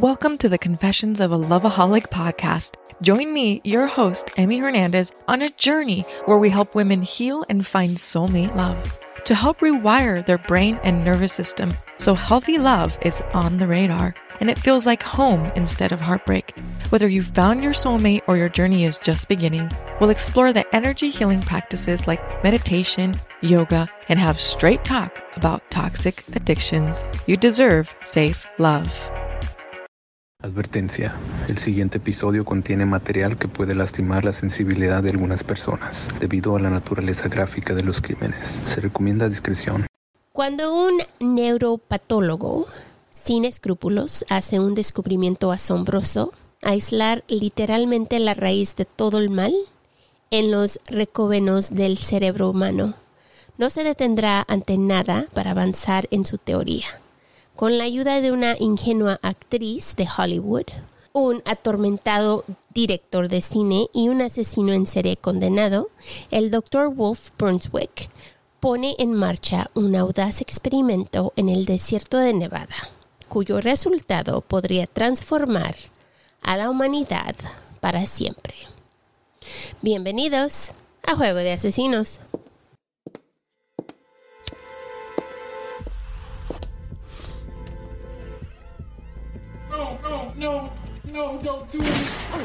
Welcome to the Confessions of a Loveaholic podcast. Join me, your host, Emmy Hernandez, on a journey where we help women heal and find soulmate love to help rewire their brain and nervous system so healthy love is on the radar and it feels like home instead of heartbreak. Whether you've found your soulmate or your journey is just beginning, we'll explore the energy healing practices like meditation, yoga, and have straight talk about toxic addictions. You deserve safe love. Advertencia. El siguiente episodio contiene material que puede lastimar la sensibilidad de algunas personas debido a la naturaleza gráfica de los crímenes. Se recomienda discreción. Cuando un neuropatólogo sin escrúpulos hace un descubrimiento asombroso, aislar literalmente la raíz de todo el mal en los recóvenos del cerebro humano, no se detendrá ante nada para avanzar en su teoría. Con la ayuda de una ingenua actriz de Hollywood, un atormentado director de cine y un asesino en serie condenado, el Dr. Wolf Brunswick pone en marcha un audaz experimento en el desierto de Nevada, cuyo resultado podría transformar a la humanidad para siempre. Bienvenidos a Juego de Asesinos. No, no, no, no, don't do it.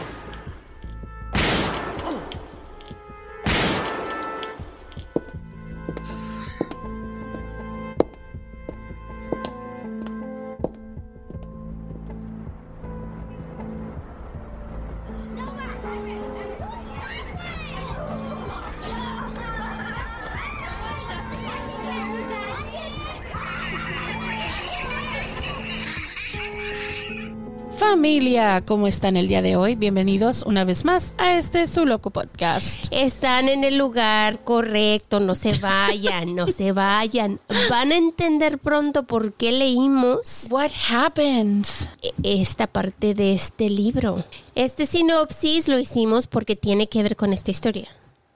Familia, ¿cómo están el día de hoy? Bienvenidos una vez más a este su loco podcast. Están en el lugar correcto, no se vayan, no se vayan. Van a entender pronto por qué leímos What happens? esta parte de este libro. Este sinopsis lo hicimos porque tiene que ver con esta historia.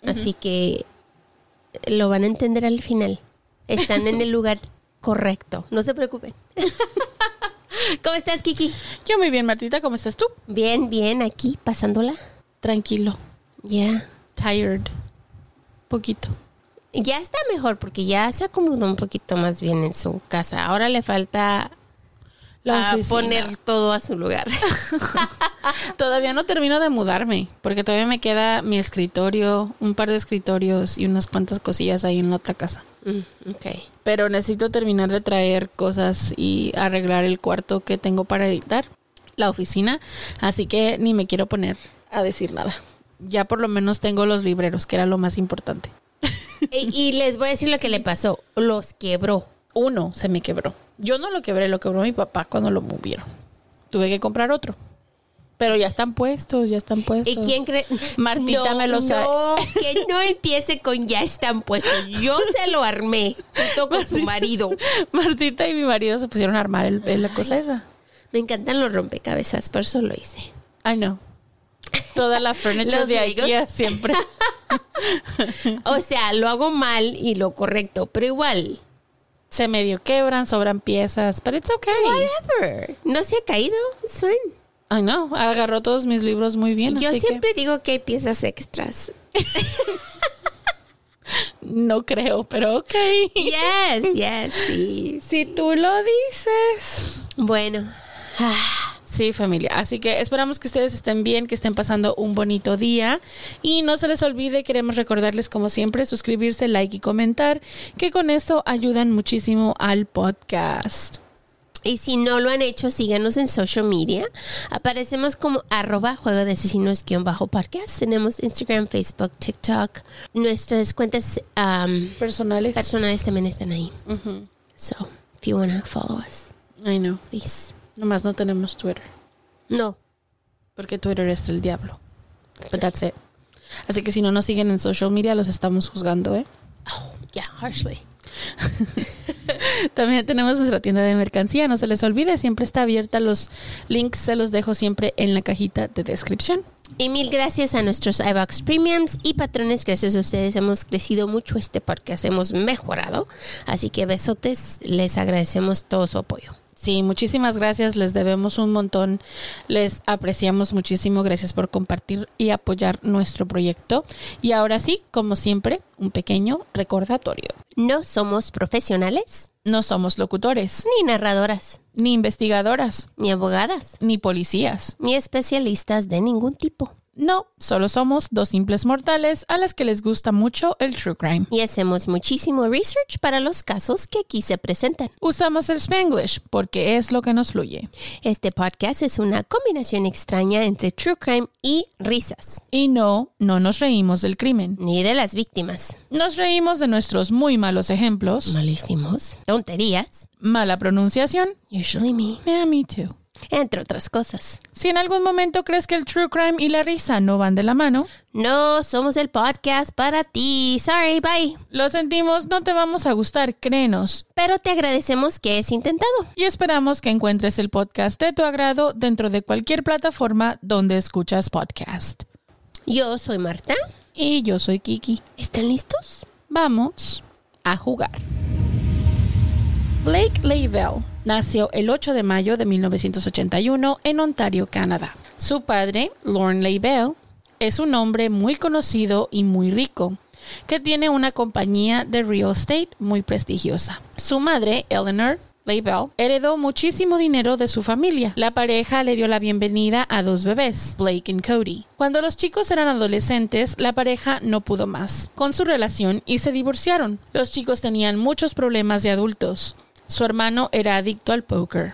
Así que lo van a entender al final. Están en el lugar correcto, no se preocupen. ¿Cómo estás, Kiki? Yo muy bien, Martita, ¿cómo estás tú? Bien, bien, aquí pasándola. Tranquilo, Ya. tired, poquito. Ya está mejor porque ya se acomodó un poquito más bien en su casa. Ahora le falta a poner todo a su lugar. Todavía no termino de mudarme, porque todavía me queda mi escritorio, un par de escritorios y unas cuantas cosillas ahí en la otra casa. Mm, ok. Pero necesito terminar de traer cosas y arreglar el cuarto que tengo para editar, la oficina, así que ni me quiero poner a decir nada. Ya por lo menos tengo los libreros, que era lo más importante. y, y les voy a decir lo que le pasó. Los quebró. Uno se me quebró. Yo no lo quebré, lo quebró mi papá cuando lo movieron. Tuve que comprar otro. Pero ya están puestos, ya están puestos. ¿Y quién cree? Martita no, me lo sabe. No, que no empiece con ya están puestos. Yo se lo armé junto con su marido. Martita y mi marido se pusieron a armar el- el- la cosa esa. Me encantan los rompecabezas, por eso lo hice. I know. Toda la furniture de. IKEA siempre. O sea, lo hago mal y lo correcto, pero igual. Se medio quebran, sobran piezas, pero it's okay. Whatever. No se ha caído. It's fine. I know. Agarró todos mis libros muy bien. Yo así que siempre digo que hay piezas extras. no creo, pero ok. Yes, yes, sí. Si tú lo dices. Bueno, Sí, familia. Así que esperamos que ustedes estén bien, que estén pasando un bonito día. Y no se les olvide, queremos recordarles como siempre, suscribirse, like y comentar, que con eso ayudan muchísimo al podcast. y si no lo han hecho, síganos en social media. Aparecemos como arroba juego de asesinos guion bajo podcast. Tenemos Instagram, Facebook, TikTok. Nuestras cuentas um, Personales. personales también están ahí. So, if you wanna follow us, I know. please. Nomás no tenemos Twitter. No. Porque Twitter es el diablo. But that's it. Así que si no nos siguen en social media, los estamos juzgando, ¿eh? Oh, yeah, harshly. También tenemos nuestra tienda de mercancía, no se les olvide, siempre está abierta. Los links se los dejo siempre en la cajita de descripción. Y mil gracias a nuestros iBox Premiums y patrones. Gracias a ustedes hemos crecido mucho este podcast, hemos mejorado. Así que besotes, les agradecemos todo su apoyo. Sí, muchísimas gracias, les debemos un montón, les apreciamos muchísimo, gracias por compartir y apoyar nuestro proyecto. Y ahora sí, como siempre, un pequeño recordatorio. No somos profesionales, No somos locutores, ni narradoras, ni investigadoras, ni abogadas, ni policías. ni especialistas de ningún tipo. No, solo somos dos simples mortales a las que les gusta mucho el true crime. Y hacemos muchísimo research para los casos que aquí se presentan. Usamos el spanglish porque es lo que nos fluye. Este podcast es una combinación extraña entre true crime y risas, Y no, no nos reímos del crimen. ni de las víctimas. Nos reímos de nuestros muy malos ejemplos, Malísimos, tonterías, mala pronunciación. usually me, Yeah, me too. Entre otras cosas. Si en algún momento crees que el true crime y la risa no van de la mano, No somos el podcast para ti. Sorry, bye. lo sentimos, no te vamos a gustar, créenos. Pero te agradecemos que es intentado. Y esperamos que encuentres el podcast de tu agrado dentro de cualquier plataforma donde escuchas podcast. Yo soy Marta. Y yo soy Kiki. ¿Están listos? Vamos a jugar. Blake Leibel nació el 8 de mayo de 1981 en Ontario, Canadá. Su padre, Lorne Leibel, es un hombre muy conocido y muy rico, que tiene una compañía de real estate muy prestigiosa. Su madre, Eleanor Leibel, heredó muchísimo dinero de su familia. La pareja le dio la bienvenida a dos bebés, Blake y Cody. Cuando los chicos eran adolescentes, la pareja no pudo más con su relación y se divorciaron. Los chicos tenían muchos problemas de adultos. Su hermano era adicto al póker.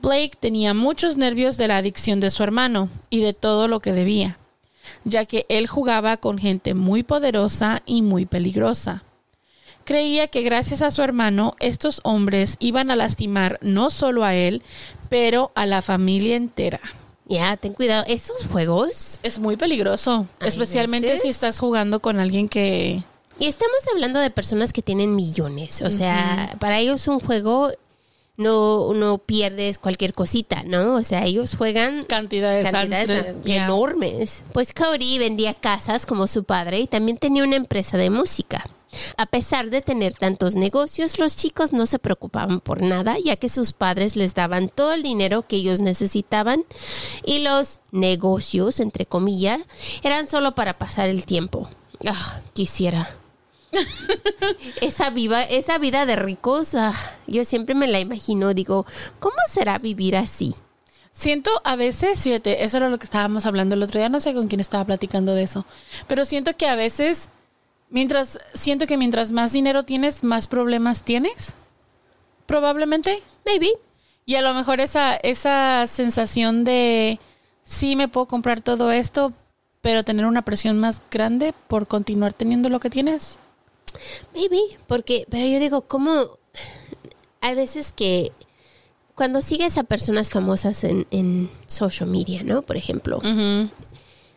Blake tenía muchos nervios de la adicción de su hermano y de todo lo que debía, ya que él jugaba con gente muy poderosa y muy peligrosa. Creía que gracias a su hermano estos hombres iban a lastimar no solo a él, pero a la familia entera. Ya, ten cuidado. Esos juegos. Es muy peligroso, especialmente veces- si estás jugando con alguien que... Y estamos hablando de personas que tienen millones. O sea, para ellos un juego no, no pierdes cualquier cosita, ¿no? O sea, ellos juegan Cantidades, cantidades altas, ya. enormes. Pues Cody vendía casas como su padre y también tenía una empresa de música. A pesar de tener tantos negocios, los chicos no se preocupaban por nada, ya que sus padres les daban todo el dinero que ellos necesitaban y los negocios, entre comillas, eran solo para pasar el tiempo. Ah, quisiera. esa, viva, esa vida de ricos, ah, yo siempre me la imagino, digo, ¿cómo será vivir así? Siento a veces, fíjate, eso era lo que estábamos hablando el otro día, no sé con quién estaba platicando de eso, pero siento que a veces, mientras, siento que mientras más dinero tienes, más problemas tienes, probablemente. Maybe. Y a lo mejor esa, esa sensación de, sí me puedo comprar todo esto, pero tener una presión más grande por continuar teniendo lo que tienes. Maybe, porque, pero yo digo, ¿cómo? Hay veces que cuando sigues a personas famosas en, en social media, ¿no? Por ejemplo,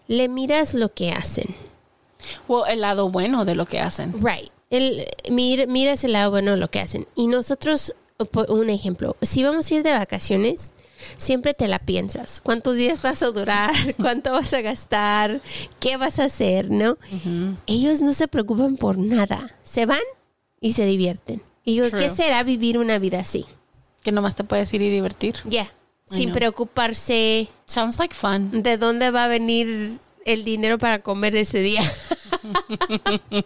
le miras lo que hacen. O el lado bueno de lo que hacen. Right. El, mir- miras el lado bueno de lo que hacen. Y nosotros, por un ejemplo, si vamos a ir de vacaciones, siempre te la piensas. ¿Cuántos días vas a durar? ¿Cuánto vas a gastar? ¿Qué vas a hacer? ¿No? Ellos no se preocupan por nada. Se van y se divierten. Y yo, True. ¿qué será vivir una vida así? Que nomás te puedes ir y divertir. Ya. Sin know. preocuparse Sounds like fun. de dónde va a venir el dinero para comer ese día.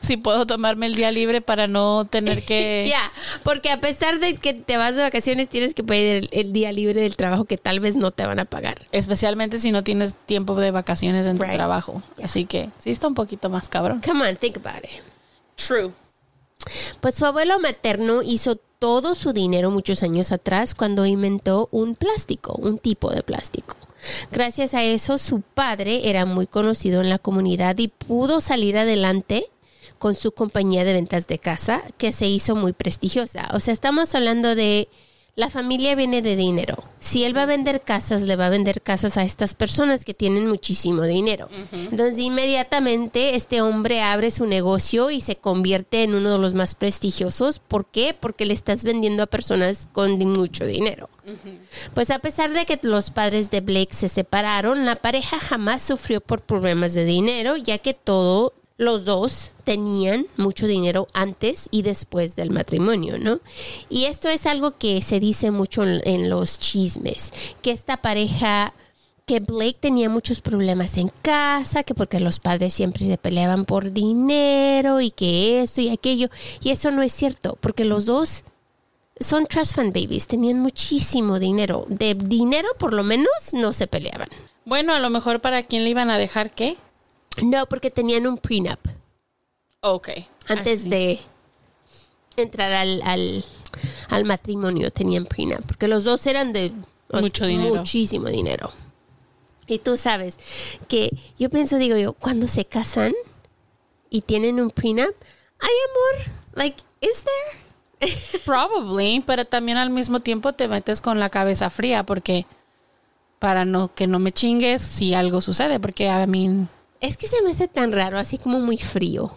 Si puedo tomarme el día libre para no tener que... Ya, porque a pesar de que te vas de vacaciones, tienes que pedir el, el día libre del trabajo que tal vez no te van a pagar. Especialmente si no tienes tiempo de vacaciones en tu trabajo. Así que sí está un poquito más cabrón. Come on, think about it. True. Pues su abuelo materno hizo todo su dinero muchos años atrás cuando inventó un plástico, un tipo de plástico. Gracias a eso, su padre era muy conocido en la comunidad y pudo salir adelante con su compañía de ventas de casa, que se hizo muy prestigiosa. O sea, estamos hablando de la familia viene de dinero. Si él va a vender casas, le va a vender casas a estas personas que tienen muchísimo dinero. Entonces, inmediatamente este hombre abre su negocio y se convierte en uno de los más prestigiosos. ¿Por qué? Porque le estás vendiendo a personas con mucho dinero. Pues a pesar de que los padres de Blake se separaron, la pareja jamás sufrió por problemas de dinero, ya que todo los dos tenían mucho dinero antes y después del matrimonio, ¿no? Y esto es algo que se dice mucho en, los chismes, que esta pareja que Blake tenía muchos problemas en casa, que porque los padres siempre se peleaban por dinero y que esto y aquello. Y eso no es cierto, porque los dos son trust fund babies, tenían muchísimo dinero. De dinero, por lo menos, no se peleaban. Bueno, a lo mejor para quién le iban a dejar qué. No, porque tenían un prenup Ok. antes Así. de entrar al, al, al matrimonio, tenían prenup, porque los dos eran de Mucho dinero. muchísimo dinero. Y tú sabes que yo pienso, digo yo, cuando se casan y tienen un prenup, ay amor, like, is there? Probably, pero también al mismo tiempo te metes con la cabeza fría porque para no que no me chingues si algo sucede, porque I mean, Es que se me hace tan raro, así como muy frío.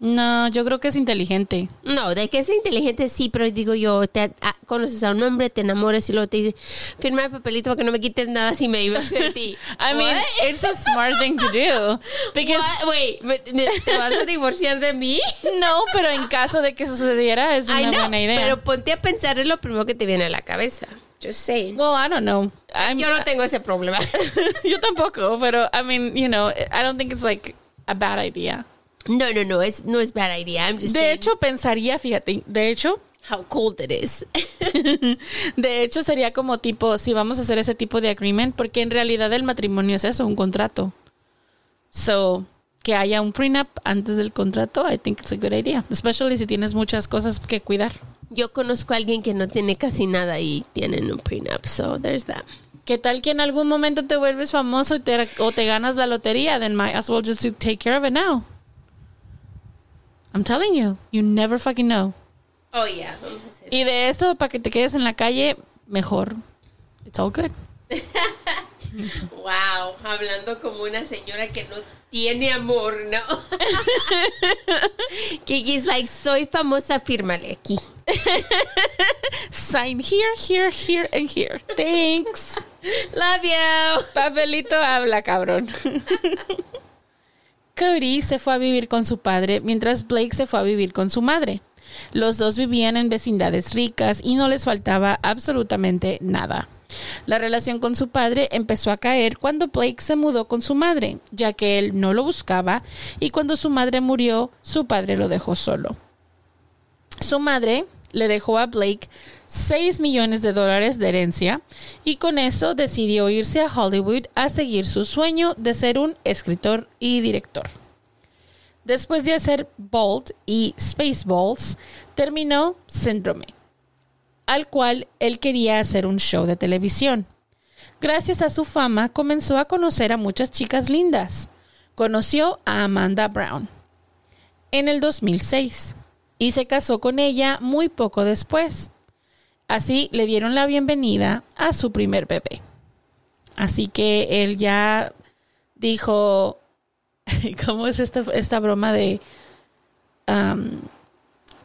no, yo creo que es inteligente. No, de que es inteligente sí, pero digo yo, te ah, conoces a un hombre, te enamoras y luego te dice, firma el papelito para que no me quites nada si me ibas de ti. I mean, What? it's a smart thing to do. Because What? Wait, ¿me- me- ¿te vas a divorciar de mí? no, pero en caso de que sucediera es una buena idea. pero ponte a pensar es lo primero que te viene a la cabeza. Just saying. well, I don't know. I'm- yo no tengo ese problema. yo tampoco, pero I mean, you know, I don't think it's like a bad idea. no, no, no, es, no es bad idea. I'm just De saying hecho, pensaría, fíjate, de hecho, how cold it is. de hecho sería como tipo, si vamos a hacer ese tipo de agreement, porque en realidad el matrimonio es eso, un contrato. So, que haya un prenup antes del contrato, I think it's a good idea. Especially si tienes muchas cosas que cuidar. yo conozco a alguien que no tiene casi nada y tienen un prenup, so there's that. ¿Qué tal que en algún momento te vuelves famoso y te, o te ganas la lotería? Then might as well just to take care of it now. I'm telling you, you never fucking know. Oh, yeah, vamos a hacer. Y de eso, para que te quedes en la calle, mejor. It's all good. Wow, hablando como una señora que no tiene amor, ¿no? Kiki's like, soy famosa, fírmale aquí. Sign here, here, here, and here. Thanks. Love you. Papelito habla, cabrón. Cody se fue a vivir con su padre mientras Blake se fue a vivir con su madre. Los dos vivían en vecindades ricas y no les faltaba absolutamente nada. La relación con su padre empezó a caer cuando Blake se mudó con su madre, ya que él no lo buscaba y cuando su madre murió, su padre lo dejó solo. Su madre le dejó a Blake 6 millones de dólares de herencia y con eso decidió irse a Hollywood a seguir su sueño de ser un escritor y director. Después de hacer Bolt y Spaceballs, terminó Syndrome, al cual él quería hacer un show de televisión. Gracias a su fama comenzó a conocer a muchas chicas lindas. Conoció a Amanda Brown en el 2006 y se casó con ella muy poco después. Así le dieron la bienvenida a su primer bebé. Así que él ya dijo, ¿cómo es esta, esta broma de... um,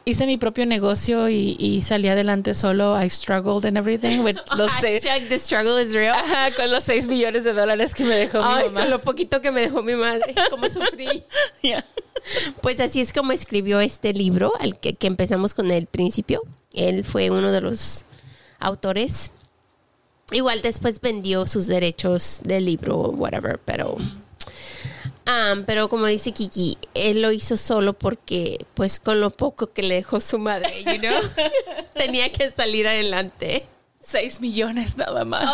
hice mi propio negocio y, y salí adelante solo. I struggled and everything with los seis, Hashtag the struggle is real. Ajá, con los 6 millones de dólares que me dejó Ay, mi mamá. con lo poquito que me dejó mi madre, cómo sufrí. Yeah. Pues así es como escribió este libro, al que, que empezamos con el principio. Él fue uno de los autores. Igual después vendió sus derechos del libro, whatever, pero... Ah, pero como dice Kiki, él lo hizo solo porque, pues, con lo poco que le dejó su madre, you know? tenía que salir adelante. 6 millones nada más.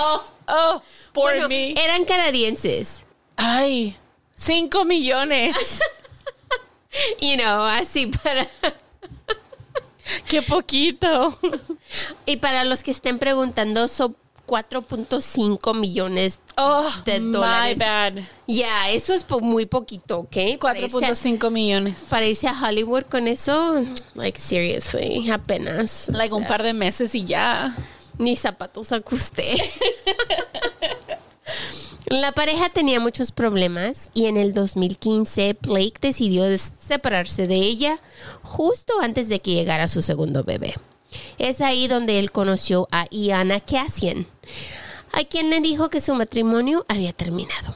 Oh, por Bueno, mí. eran canadienses, Ay, 5 millones. you know, así para... Qué poquito. Y para los que estén preguntando, son 4.5 millones Oh, de dólares. my bad. Ya, eso es muy poquito, ¿ok? Para irse, a, 4.5 millones. para irse a Hollywood con eso, like, seriously, apenas. Like un par de meses y ya. Ni zapatos saca usted. La pareja tenía muchos problemas y en el 2015 Blake decidió separarse de ella justo antes de que llegara su segundo bebé. Es ahí donde él conoció a Iana Cassian, a quien le dijo que su matrimonio había terminado.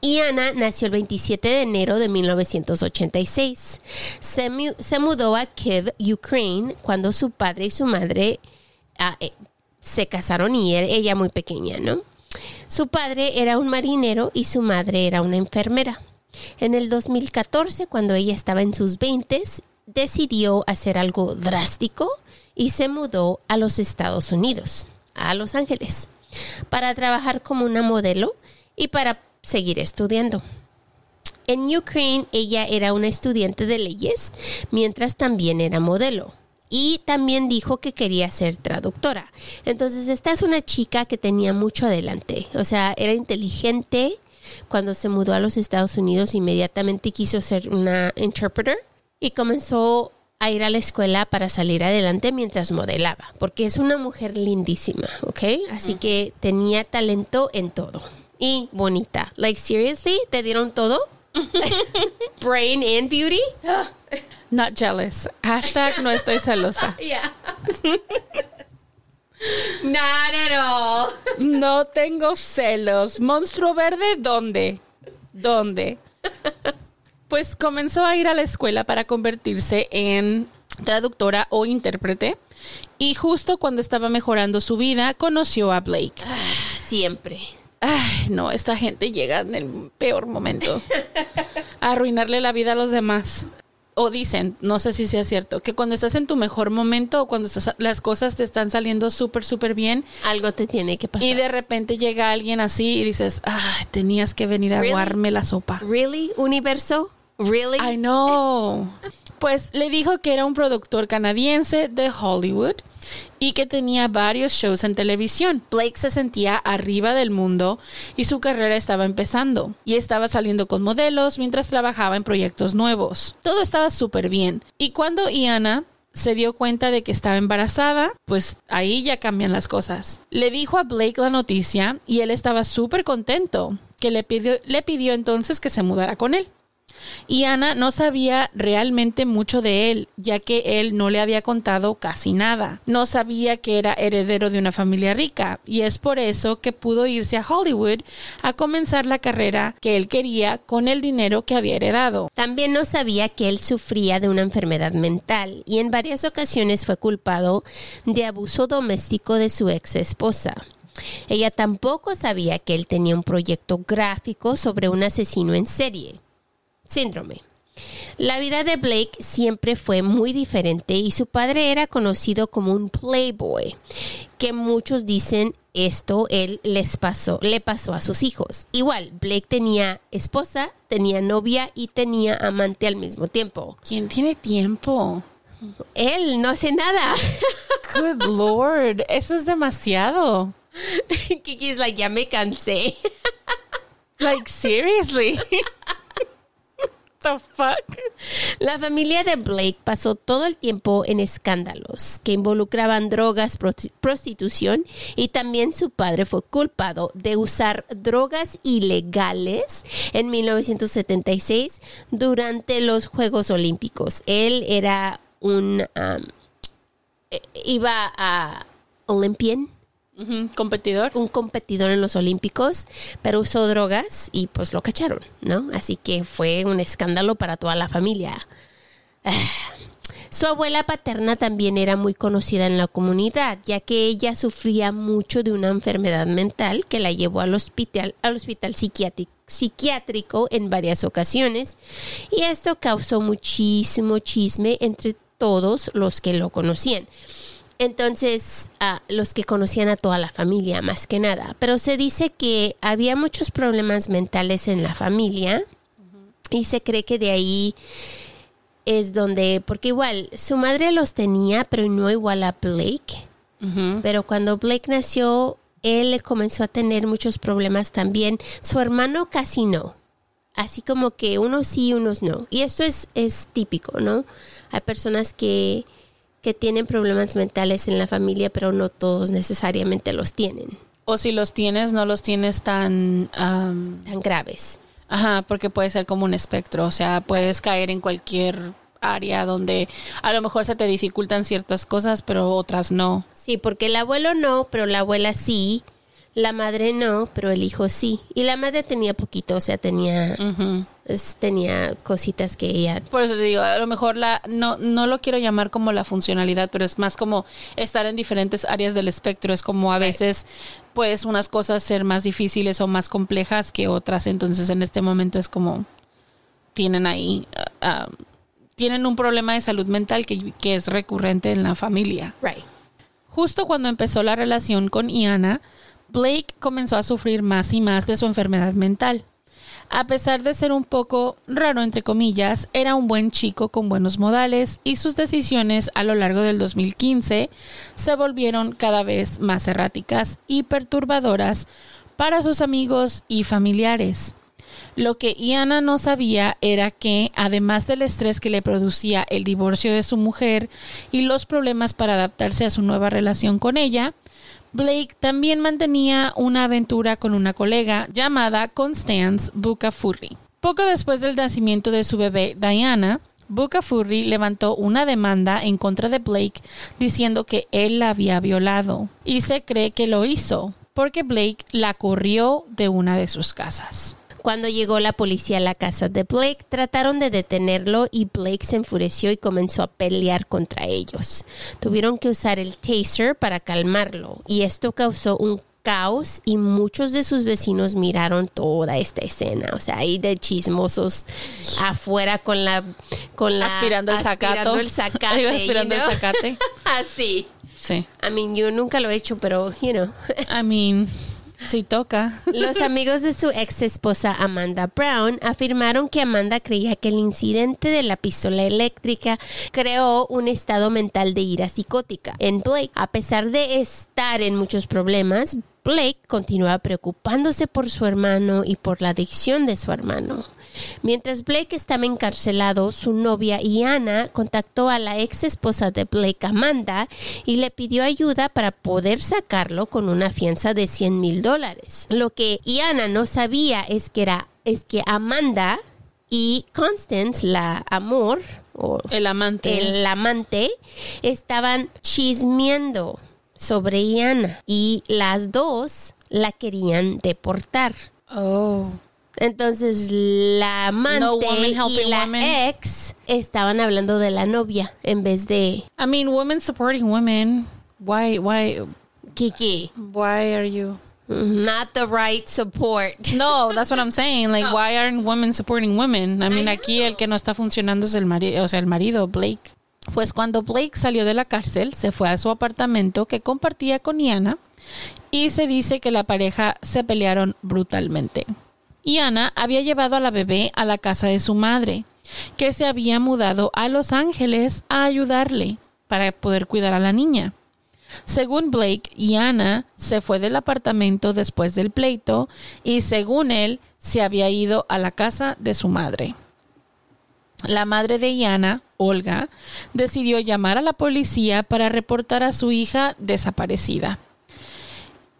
Y Ana nació el 27 de enero de 1986. Se, mu- se mudó a Kiev, Ukraine, cuando su padre y su madre ah, eh, se casaron y er- ella muy pequeña, ¿no? Su padre era un marinero y su madre era una enfermera. En el 2014, cuando ella estaba en sus 20, decidió hacer algo drástico y se mudó a los Estados Unidos, a Los Ángeles, para trabajar como una modelo y para seguir estudiando. En Ukraine ella era una estudiante de leyes, mientras también era modelo. Y también dijo que quería ser traductora. Entonces, esta es una chica que tenía mucho adelante. O sea, era inteligente. Cuando se mudó a los Estados Unidos, inmediatamente quiso ser una interpreter y comenzó a ir a la escuela para salir adelante mientras modelaba, porque es una mujer lindísima, ¿ok? Así que tenía talento en todo y bonita. Like, seriously, ¿te dieron todo? Brain and beauty? Not jealous. Hashtag no estoy celosa. Yeah. Not at all. No tengo celos. ¿Monstruo verde? ¿Dónde? ¿Dónde? Pues comenzó a ir a la escuela para convertirse en traductora o intérprete. Y justo cuando estaba mejorando su vida, conoció a Blake. Siempre. Ay, no, esta gente llega en el peor momento. A arruinarle la vida a los demás. O dicen, no sé si sea cierto, que cuando estás en tu mejor momento o cuando estás- las cosas te están saliendo súper, súper bien Algo te tiene que pasar. y de repente llega alguien así y dices, ay, tenías que venir a Really? aguarme la sopa. Really, universo? Really? I know. Pues le dijo que era un productor canadiense de Hollywood y que tenía varios shows en televisión. Blake se sentía arriba del mundo y su carrera estaba empezando y estaba saliendo con modelos mientras trabajaba en proyectos nuevos. Todo estaba súper bien. Y cuando Iana se dio cuenta de que estaba embarazada, pues ahí ya cambian las cosas. Le dijo a Blake la noticia y él estaba súper contento, que le pidió, le pidió entonces que se mudara con él. Y Ana no sabía realmente mucho de él, ya que él no le había contado casi nada. No sabía que era heredero de una familia rica, y es por eso que pudo irse a Hollywood a comenzar la carrera que él quería con el dinero que había heredado. También no sabía que él sufría de una enfermedad mental y en varias ocasiones fue culpado de abuso doméstico de su ex esposa. Ella tampoco sabía que él tenía un proyecto gráfico sobre un asesino en serie. Síndrome. La vida de Blake siempre fue muy diferente y su padre era conocido como un playboy, que muchos dicen esto él les pasó, le pasó a sus hijos. Igual, Blake tenía esposa, tenía novia y tenía amante al mismo tiempo. ¿Quién tiene tiempo? Él no hace nada. Good Lord, eso es demasiado. Kiki's like, ya me cansé. Like, seriously. La familia de Blake pasó todo el tiempo en escándalos que involucraban drogas, prosti- prostitución y también su padre fue culpado de usar drogas ilegales en 1976 durante los Juegos Olímpicos. Él era un... eh, iba a Olympian, Competidor. un competidor en los Olímpicos, pero usó drogas y pues lo cacharon, ¿no? Así que fue un escándalo para toda la familia. Ah. Su abuela paterna también era muy conocida en la comunidad, ya que ella sufría mucho de una enfermedad mental que la llevó al hospital, al hospital psiquiátrico, psiquiátrico en varias ocasiones, y esto causó muchísimo chisme entre todos los que lo conocían. Entonces, los que conocían a toda la familia, más que nada. Pero se dice que había muchos problemas mentales en la familia y se cree que de ahí es donde, porque igual su madre los tenía, pero no igual a Blake. Pero cuando Blake nació, él comenzó a tener muchos problemas también. Su hermano casi no. Así como que unos sí, unos no. Y esto es, es típico, ¿no? Hay personas que, que tienen problemas mentales en la familia, pero no todos necesariamente los tienen O si los tienes, no los tienes tan... tan graves. Ajá, porque puede ser como un espectro, o sea, puedes caer en cualquier área donde a lo mejor se te dificultan ciertas cosas, pero otras no. Sí, porque el abuelo no, pero la abuela sí. La madre no, pero el hijo sí. Y la madre tenía poquito, o sea, tenía, es- tenía cositas que ella... Por eso te digo, a lo mejor la no no lo quiero llamar como la funcionalidad, pero es más como estar en diferentes áreas del espectro. Es como a veces, pues, unas cosas ser más difíciles o más complejas que otras. Entonces, en este momento es como tienen ahí, ah, ah, tienen un problema de salud mental que, que es recurrente en la familia. Right. Justo cuando empezó la relación con Iana, Blake comenzó a sufrir más y más de su enfermedad mental. A pesar de ser un poco raro, entre comillas, era un buen chico con buenos modales y sus decisiones a lo largo del 2015 se volvieron cada vez más erráticas y perturbadoras para sus amigos y familiares. Lo que Iana no sabía era que, además del estrés que le producía el divorcio de su mujer y los problemas para adaptarse a su nueva relación con ella, Blake también mantenía una aventura con una colega llamada Constance Bucafurri. Poco después del nacimiento de su bebé Diana, Bucafurri levantó una demanda en contra de Blake diciendo que él la había violado y se cree que lo hizo porque Blake la corrió de una de sus casas. Cuando llegó la policía a la casa de Blake, trataron de detenerlo y Blake se enfureció y comenzó a pelear contra ellos. Tuvieron que usar el taser para calmarlo y esto causó un caos y muchos de sus vecinos miraron toda esta escena, o sea, ahí de chismosos afuera con la con la aspirando el sacato. aspirando el zacate, Iba aspirando you el know? zacate. Así. Sí. I mean, yo nunca lo he hecho, pero you know. I mean, sí toca. Los amigos de su ex esposa Amanda Brown afirmaron que Amanda creía que el incidente de la pistola eléctrica creó un estado mental de ira psicótica en Blake. A pesar de estar en muchos problemas, Blake continuaba preocupándose por su hermano y por la adicción de su hermano. Mientras Blake estaba encarcelado, su novia Iana contactó a la ex esposa de Blake, Amanda, y le pidió ayuda para poder sacarlo con una fianza de 100 mil dólares. Lo que Iana no sabía es que era es que Amanda y Constance, la amor o El amante. el amante, estaban chismeando sobre Iana y las dos la querían deportar. Oh. Entonces la amante No y la ex estaban hablando de la novia en vez de I mean, women supporting women. Why, why, Kiki. why are you? Not the right support. No, that's what I'm saying. Like, why aren't women supporting women? I mean, aquí el que no está funcionando es el marido, o sea, el marido, Blake. Pues cuando Blake salió de la cárcel, se fue a su apartamento que compartía con Iana y se dice que la pareja se pelearon brutalmente. Iana había llevado a la bebé a la casa de su madre, que se había mudado a Los Ángeles a ayudarle para poder cuidar a la niña. Según Blake, Iana se fue del apartamento después del pleito y según él se había ido a la casa de su madre. La madre de Iana, Olga, decidió llamar a la policía para reportar a su hija desaparecida.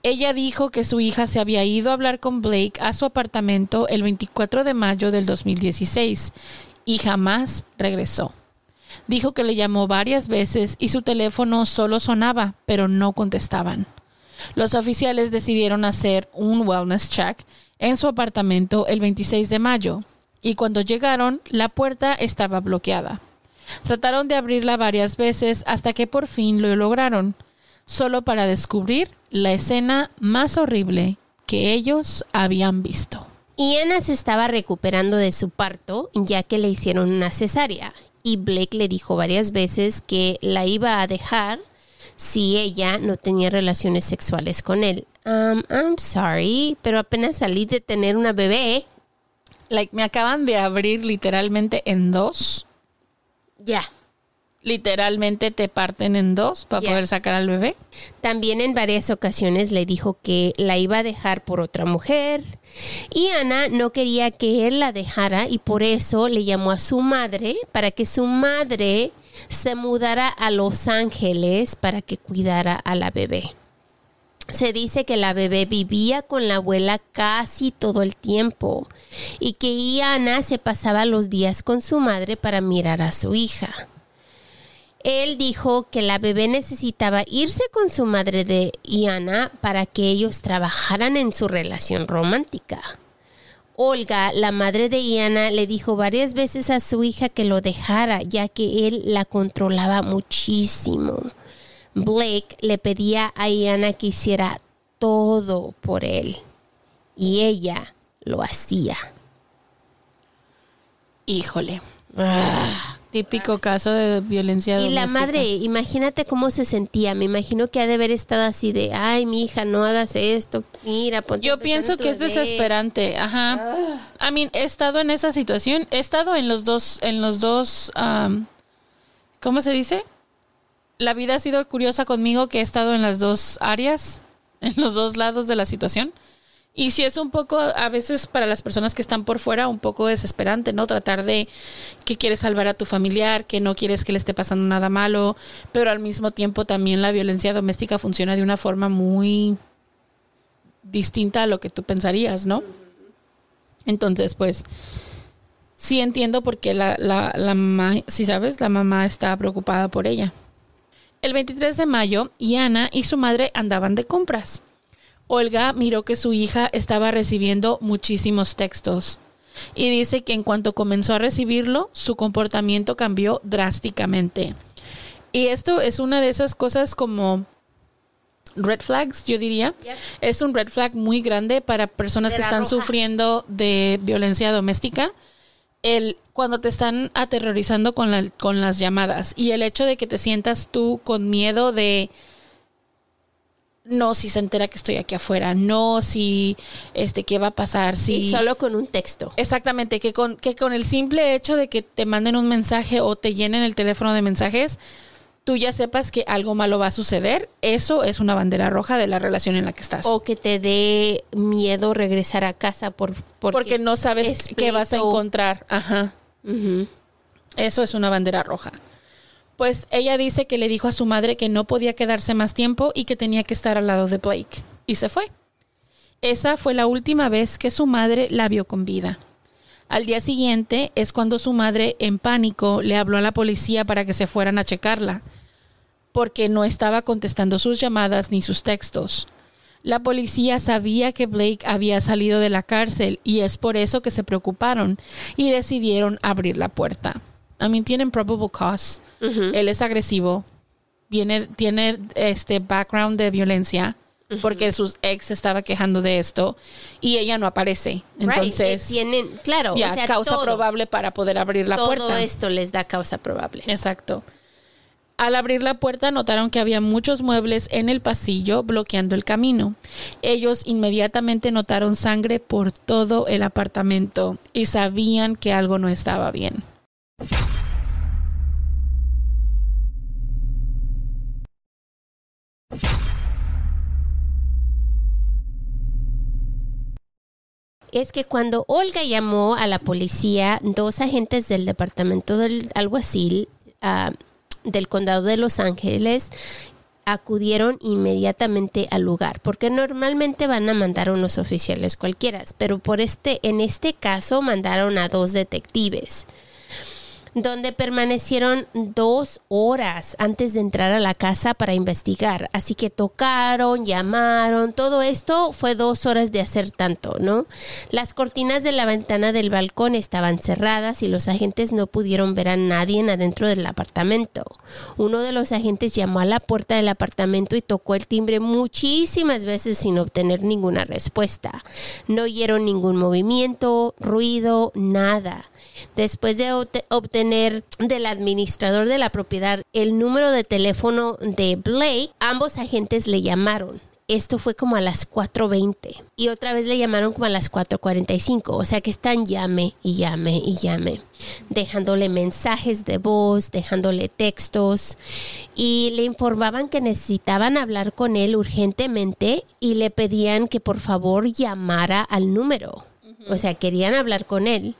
Ella dijo que su hija se había ido a hablar con Blake a su apartamento el 24 de mayo del 2016 y jamás regresó. Dijo que le llamó varias veces y su teléfono solo sonaba, pero no contestaban. Los oficiales decidieron hacer un wellness check en su apartamento el 26 de mayo y cuando llegaron la puerta estaba bloqueada. Trataron de abrirla varias veces hasta que por fin lo lograron, solo para descubrir la escena más horrible que ellos habían visto. Iana se estaba recuperando de su parto ya que le hicieron una cesárea y Blake le dijo varias veces que la iba a dejar si ella no tenía relaciones sexuales con él. Um, I'm sorry, pero apenas salí de tener una bebé. Like, me acaban de abrir literalmente en dos. Ya. Literalmente te parten en dos para poder sacar al bebé. También en varias ocasiones le dijo que la iba a dejar por otra mujer. Y Ana no quería que él la dejara y por eso le llamó a su madre para que su madre se mudara a Los Ángeles para que cuidara a la bebé. Se dice que la bebé vivía con la abuela casi todo el tiempo y que Ana se pasaba los días con su madre para mirar a su hija. Él dijo que la bebé necesitaba irse con su madre de Iana para que ellos trabajaran en su relación romántica. Olga, la madre de Iana, le dijo varias veces a su hija que lo dejara, ya que él la controlaba muchísimo. Blake le pedía a Iana que hiciera todo por él y ella lo hacía. Híjole. Típico caso de violencia Y la doméstica. madre, imagínate cómo se sentía. Me imagino que ha de haber estado así de, ay, mi hija, no hagas esto. Mira, ponte Yo pienso que es bebé". desesperante, ajá. I mean, he estado en esa situación, he estado en los dos, en los dos, um, ¿cómo se dice? La vida ha sido curiosa conmigo que he estado en las dos áreas, en los dos lados de la situación. Y si es un poco, a veces para las personas que están por fuera, un poco desesperante, ¿no? Tratar de que quieres salvar a tu familiar, que no quieres que le esté pasando nada malo, pero al mismo tiempo también la violencia doméstica funciona de una forma muy distinta a lo que tú pensarías, ¿no? Entonces, pues, sí entiendo por qué la, la, la mamá, si sabes, la mamá está preocupada por ella. El 23 de mayo, Iana y su madre andaban de compras. Olga miró que su hija estaba recibiendo muchísimos textos y dice que en cuanto comenzó a recibirlo, su comportamiento cambió drásticamente. Y esto es una de esas cosas como red flags, yo diría. Es un red flag muy grande para personas que están roja. sufriendo de violencia doméstica. El, cuando te están aterrorizando con, la- con las llamadas y el hecho de que te sientas tú con miedo de no si se entera que estoy aquí afuera, no si este qué va a pasar, si Y solo con un texto. Exactamente, que con, que con el simple hecho de que te manden un mensaje o te llenen el teléfono de mensajes, tú ya sepas que algo malo va a suceder, eso es una bandera roja de la relación en la que estás. O que te dé miedo regresar a casa por, porque, porque no sabes es qué vas a encontrar. Ajá. Eso es una bandera roja. Pues ella dice que le dijo a su madre que no podía quedarse más tiempo y que tenía que estar al lado de Blake. Y se fue. Esa fue la última vez que su madre la vio con vida. Al día siguiente es cuando su madre, en pánico, le habló a la policía para que se fueran a checarla, porque no estaba contestando sus llamadas ni sus textos. La policía sabía que Blake había salido de la cárcel y es por eso que se preocuparon y decidieron abrir la puerta. I mean, tienen probable cause. Él es agresivo, viene, tiene este background de violencia porque sus ex estaba quejando de esto y ella no aparece. Entonces, tienen, claro, ya, o sea, causa todo, probable para poder abrir la todo puerta. esto les da causa probable. Exacto. Al abrir la puerta notaron que había muchos muebles en el pasillo bloqueando el camino. Ellos inmediatamente notaron sangre por todo el apartamento y sabían que algo no estaba bien. Es que cuando Olga llamó a la policía, dos agentes del departamento del alguacil ah, del condado de Los Ángeles acudieron inmediatamente al lugar, porque normalmente van a mandar unos oficiales cualquiera, pero por este, en este caso mandaron a dos detectives donde permanecieron dos horas antes de entrar a la casa para investigar. Así que tocaron, llamaron, todo esto fue dos horas de hacer tanto, ¿no? Las cortinas de la ventana del balcón estaban cerradas y los agentes no pudieron ver a nadie adentro del apartamento. Uno de los agentes llamó a la puerta del apartamento y tocó el timbre muchísimas veces sin obtener ninguna respuesta. No oyeron ningún movimiento, ruido, nada. Después de obte- obtener del administrador de la propiedad el número de teléfono de Blake, ambos agentes le llamaron. Esto fue como a las 4.20 y otra vez le llamaron como a las 4.45. O sea que están llame y llame y llame, dejándole mensajes de voz, dejándole textos y le informaban que necesitaban hablar con él urgentemente y le pedían que por favor llamara al número. O sea, querían hablar con él.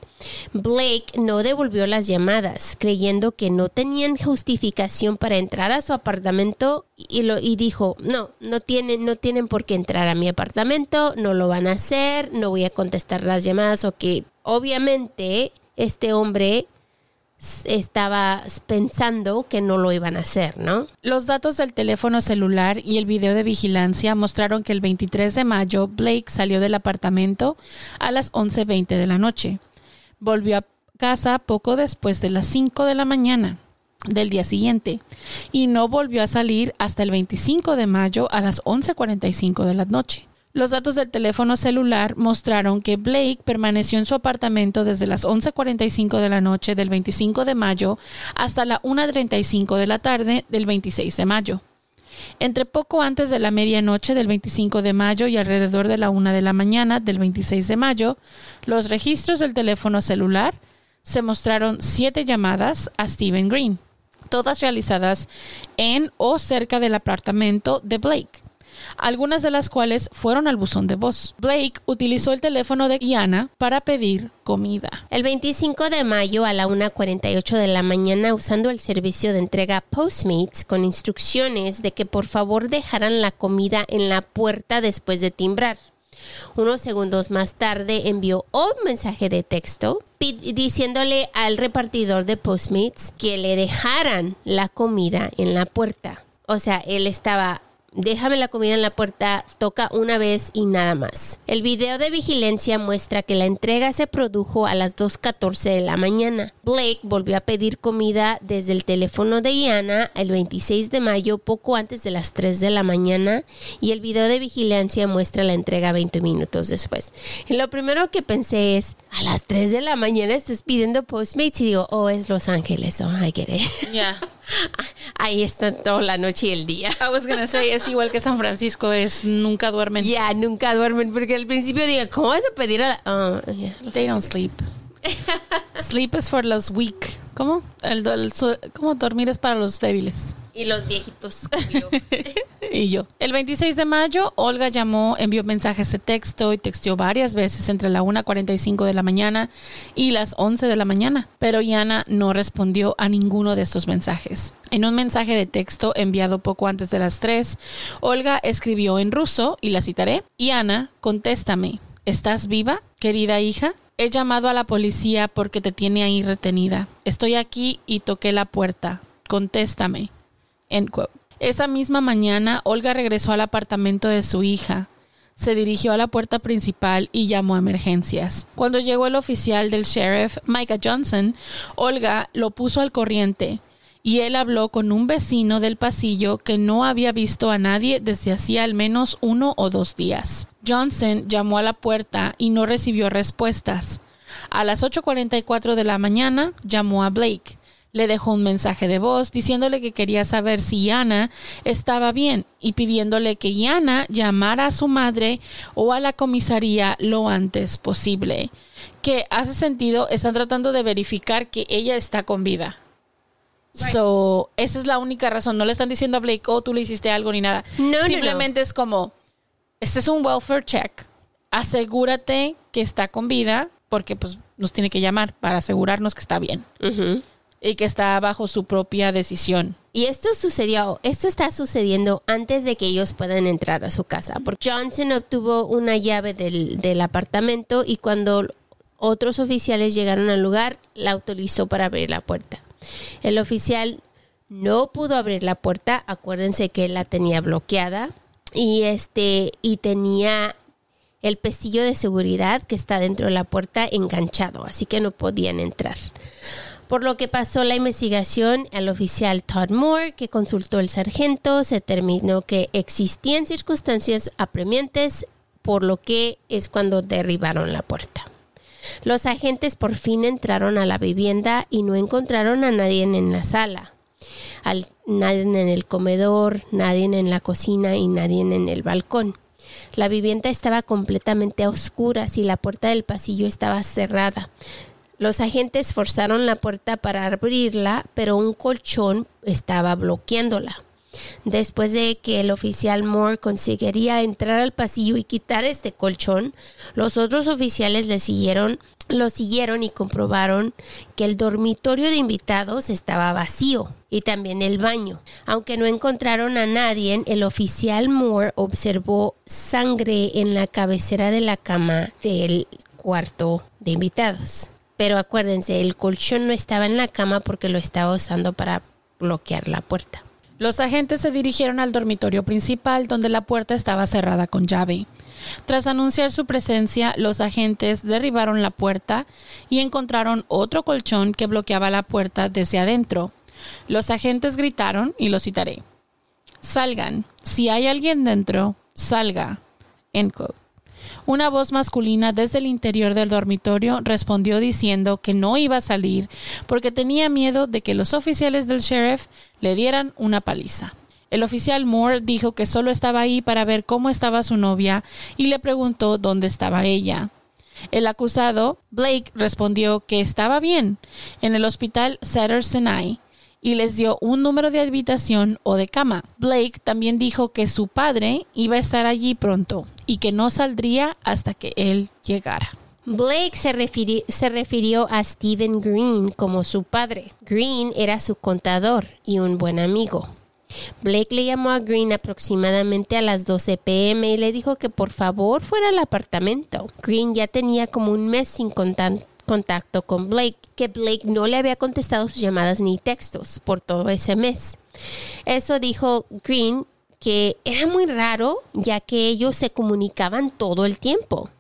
Blake no devolvió las llamadas, creyendo que no tenían justificación para entrar a su apartamento y, lo, y dijo, no, no tienen, no tienen por qué entrar a mi apartamento, no lo van a hacer, no voy a contestar las llamadas o que obviamente este hombre estaba pensando que no lo iban a hacer, ¿no? Los datos del teléfono celular y el video de vigilancia mostraron que el 23 de mayo Blake salió del apartamento a las 11.20 de la noche. Volvió a casa poco después de las 5 de la mañana del día siguiente y no volvió a salir hasta el 25 de mayo a las 11.45 de la noche. Los datos del teléfono celular mostraron que Blake permaneció en su apartamento desde las 11.45 de la noche del 25 de mayo hasta la 1.35 de la tarde del 26 de mayo. Entre poco antes de la medianoche del 25 de mayo y alrededor de la 1 de la mañana del 26 de mayo, los registros del teléfono celular se mostraron siete llamadas a Stephen Green, todas realizadas en o cerca del apartamento de Blake algunas de las cuales fueron al buzón de voz. Blake utilizó el teléfono de Iana para pedir comida. El 25 de mayo a la 1.48 de la mañana usando el servicio de entrega Postmates con instrucciones de que por favor dejaran la comida en la puerta después de timbrar. Unos segundos más tarde envió un mensaje de texto diciéndole al repartidor de Postmates que le dejaran la comida en la puerta. O sea, él estaba Déjame la comida en la puerta, toca una vez y nada más. El video de vigilancia muestra que la entrega se produjo a las 2.14 de la mañana. Blake volvió a pedir comida desde el teléfono de Iana el 26 de mayo, poco antes de las 3 de la mañana, y el video de vigilancia muestra la entrega 20 minutos después. Y lo primero que pensé es, a las 3 de la mañana estás pidiendo Postmates y digo, oh, es Los Ángeles, oh, I get it. Yeah. Ahí están toda la noche y el día. I was gonna say, es igual que San Francisco, es nunca duermen. Ya, nunca duermen, porque al principio digo, ¿cómo vas a pedir a la...? ah, ya. They don't sleep. sleep is for los weak. ¿Cómo? El, el- su- ¿Cómo dormir es para los débiles? Y los viejitos yo. y yo. El 26 de mayo, Olga llamó, envió mensajes de texto y texteó varias veces entre la 1.45 de la mañana y las 11 de la mañana, pero Yana no respondió a ninguno de estos mensajes. En un mensaje de texto enviado poco antes de las 3, Olga escribió en ruso, y la citaré, Yana, contéstame, ¿estás viva, querida hija? He llamado a la policía porque te tiene ahí retenida. Estoy aquí y toqué la puerta. Contéstame. Esa misma mañana, Olga regresó al apartamento de su hija. Se dirigió a la puerta principal y llamó a emergencias. Cuando llegó el oficial del sheriff, Micah Johnson, Olga lo puso al corriente y él habló con un vecino del pasillo que no había visto a nadie desde hacía al menos uno o dos días. Johnson llamó a la puerta y no recibió respuestas. A las 8.44 de la mañana llamó a Blake le dejó un mensaje de voz diciéndole que quería saber si Yana estaba bien y pidiéndole que Yana llamara a su madre o a la comisaría lo antes posible. Que hace sentido, están tratando de verificar que ella está con vida. So, esa es la única razón. No le están diciendo a Blake, oh, tú le hiciste algo ni nada. No, no, no. Simplemente es como, este es un welfare check. Asegúrate que está con vida porque pues nos tiene que llamar para asegurarnos que está bien. Y que está bajo su propia decisión. Y esto sucedió, esto está sucediendo antes de que ellos puedan entrar a su casa. Porque Johnson obtuvo una llave del, del apartamento y cuando otros oficiales llegaron al lugar, la autorizó para abrir la puerta. El oficial no pudo abrir la puerta, acuérdense que la tenía bloqueada y este y tenía el pestillo de seguridad que está dentro de la puerta enganchado, así que no podían entrar. Por lo que pasó la investigación al oficial Todd Moore, que consultó el sargento, se determinó que existían circunstancias apremiantes, por lo que es cuando derribaron la puerta. Los agentes por fin entraron a la vivienda y no encontraron a nadie en la sala. Al- nadie en el comedor, nadie en la cocina y nadie en el balcón. La vivienda estaba completamente a oscuras y la puerta del pasillo estaba cerrada. Los agentes forzaron la puerta para abrirla, pero un colchón estaba bloqueándola. Después de que el oficial Moore conseguiría entrar al pasillo y quitar este colchón, los otros oficiales lo siguieron y comprobaron que el dormitorio de invitados estaba vacío y también el baño. Aunque no encontraron a nadie, el oficial Moore observó sangre en la cabecera de la cama del cuarto de invitados. Pero acuérdense, el colchón no estaba en la cama porque lo estaba usando para bloquear la puerta. Los agentes se dirigieron al dormitorio principal donde la puerta estaba cerrada con llave. Tras anunciar su presencia, los agentes derribaron la puerta y encontraron otro colchón que bloqueaba la puerta desde adentro. Los agentes gritaron, y lo citaré, Salgan, si hay alguien dentro, salga. End quote. Una voz masculina desde el interior del dormitorio respondió diciendo que no iba a salir porque tenía miedo de que los oficiales del sheriff le dieran una paliza. El oficial Moore dijo que solo estaba ahí para ver cómo estaba su novia y le preguntó dónde estaba ella. El acusado, Blake, respondió que estaba bien en el hospital Cedar Sinai y les dio un número de habitación o de cama. Blake también dijo que su padre iba a estar allí pronto y que no saldría hasta que él llegara. Blake se refirió, a Stephen Green como su padre. Green era su contador y un buen amigo. Blake le llamó a Green aproximadamente a las 12 pm y le dijo que por favor fuera al apartamento. Green ya tenía como un mes sin contacto con Blake, que Blake no le había contestado sus llamadas ni textos por todo ese mes. Eso dijo Green que era muy raro ya que ellos se comunicaban todo el tiempo.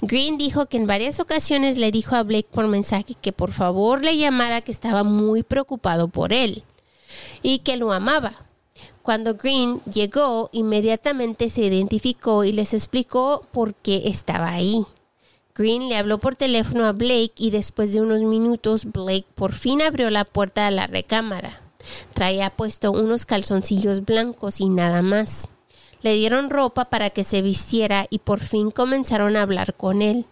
Green dijo que en varias ocasiones le dijo a Blake por mensaje que por favor le llamara que estaba muy preocupado por él y que lo amaba. Cuando Green llegó, inmediatamente se identificó y les explicó por qué estaba ahí. Green le habló por teléfono a Blake y después de unos minutos Blake por fin abrió la puerta de la recámara. Traía puesto unos calzoncillos blancos y nada más. Le dieron ropa para que se vistiera y por fin comenzaron a hablar con él.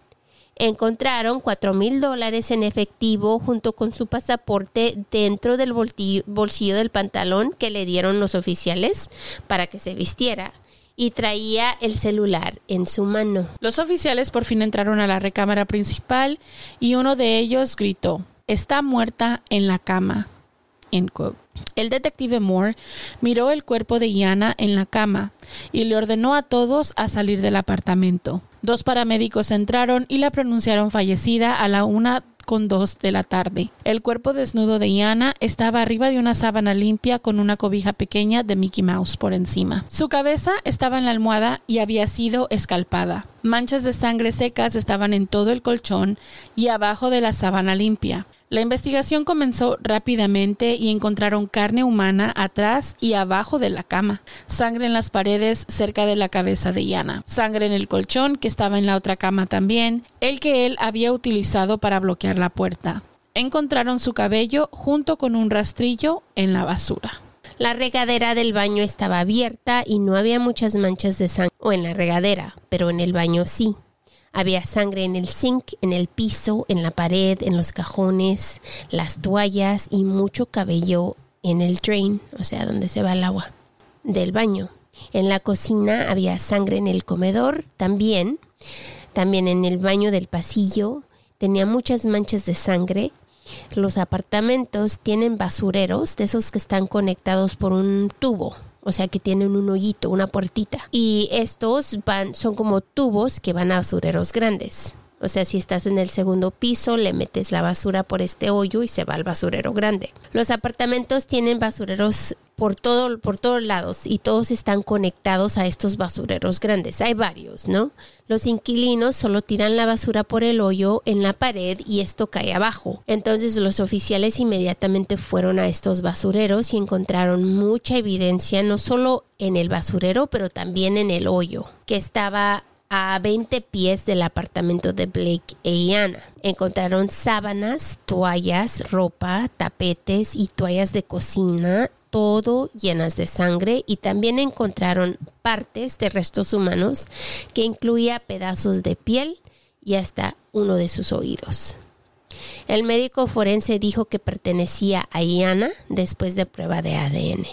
Encontraron cuatro mil dólares en efectivo junto con su pasaporte dentro del bolsillo, del pantalón que le dieron los oficiales para que se vistiera y traía el celular en su mano. Los oficiales por fin entraron a la recámara principal y uno de ellos gritó, está muerta en la cama. El detective Moore miró el cuerpo de Iana en la cama y le ordenó a todos a salir del apartamento. Dos paramédicos entraron y la pronunciaron fallecida a la una con dos de la tarde. El cuerpo desnudo de Iana estaba arriba de una sábana limpia con una cobija pequeña de Mickey Mouse por encima. Su cabeza estaba en la almohada y había sido escalpada. Manchas de sangre secas estaban en todo el colchón y abajo de la sábana limpia. La investigación comenzó rápidamente y encontraron carne humana atrás y abajo de la cama, sangre en las paredes cerca de la cabeza de Iana, sangre en el colchón que estaba en la otra cama también, el que él había utilizado para bloquear la puerta. Encontraron su cabello junto con un rastrillo en la basura. La regadera del baño estaba abierta y no había muchas manchas de sangre o en la regadera, pero en el baño sí. Había sangre en el zinc, en el piso, en la pared, en los cajones, las toallas y mucho cabello en el drain, o sea, donde se va el agua del baño. En la cocina había sangre en el comedor también, también en el baño del pasillo. Tenía muchas manchas de sangre. Los apartamentos tienen basureros, de esos que están conectados por un tubo, o sea que tienen un hoyito, una puertita. Y estos van, son como tubos que van a basureros grandes. O sea, si estás en el segundo piso, le metes la basura por este hoyo y se va al basurero grande. Los apartamentos tienen basureros por todo, por todos lados y todos están conectados a estos basureros grandes. Hay varios, ¿no? Los inquilinos solo tiran la basura por el hoyo en la pared y esto cae abajo. Entonces los oficiales inmediatamente fueron a estos basureros y encontraron mucha evidencia, no solo en el basurero, pero también en el hoyo, que estaba a 20 pies del apartamento de Blake e Iana. Encontraron sábanas, toallas, ropa, tapetes y toallas de cocina, todo llenas de sangre y también encontraron partes de restos humanos que incluía pedazos de piel y hasta uno de sus oídos. El médico forense dijo que pertenecía a Iana después de prueba de ADN.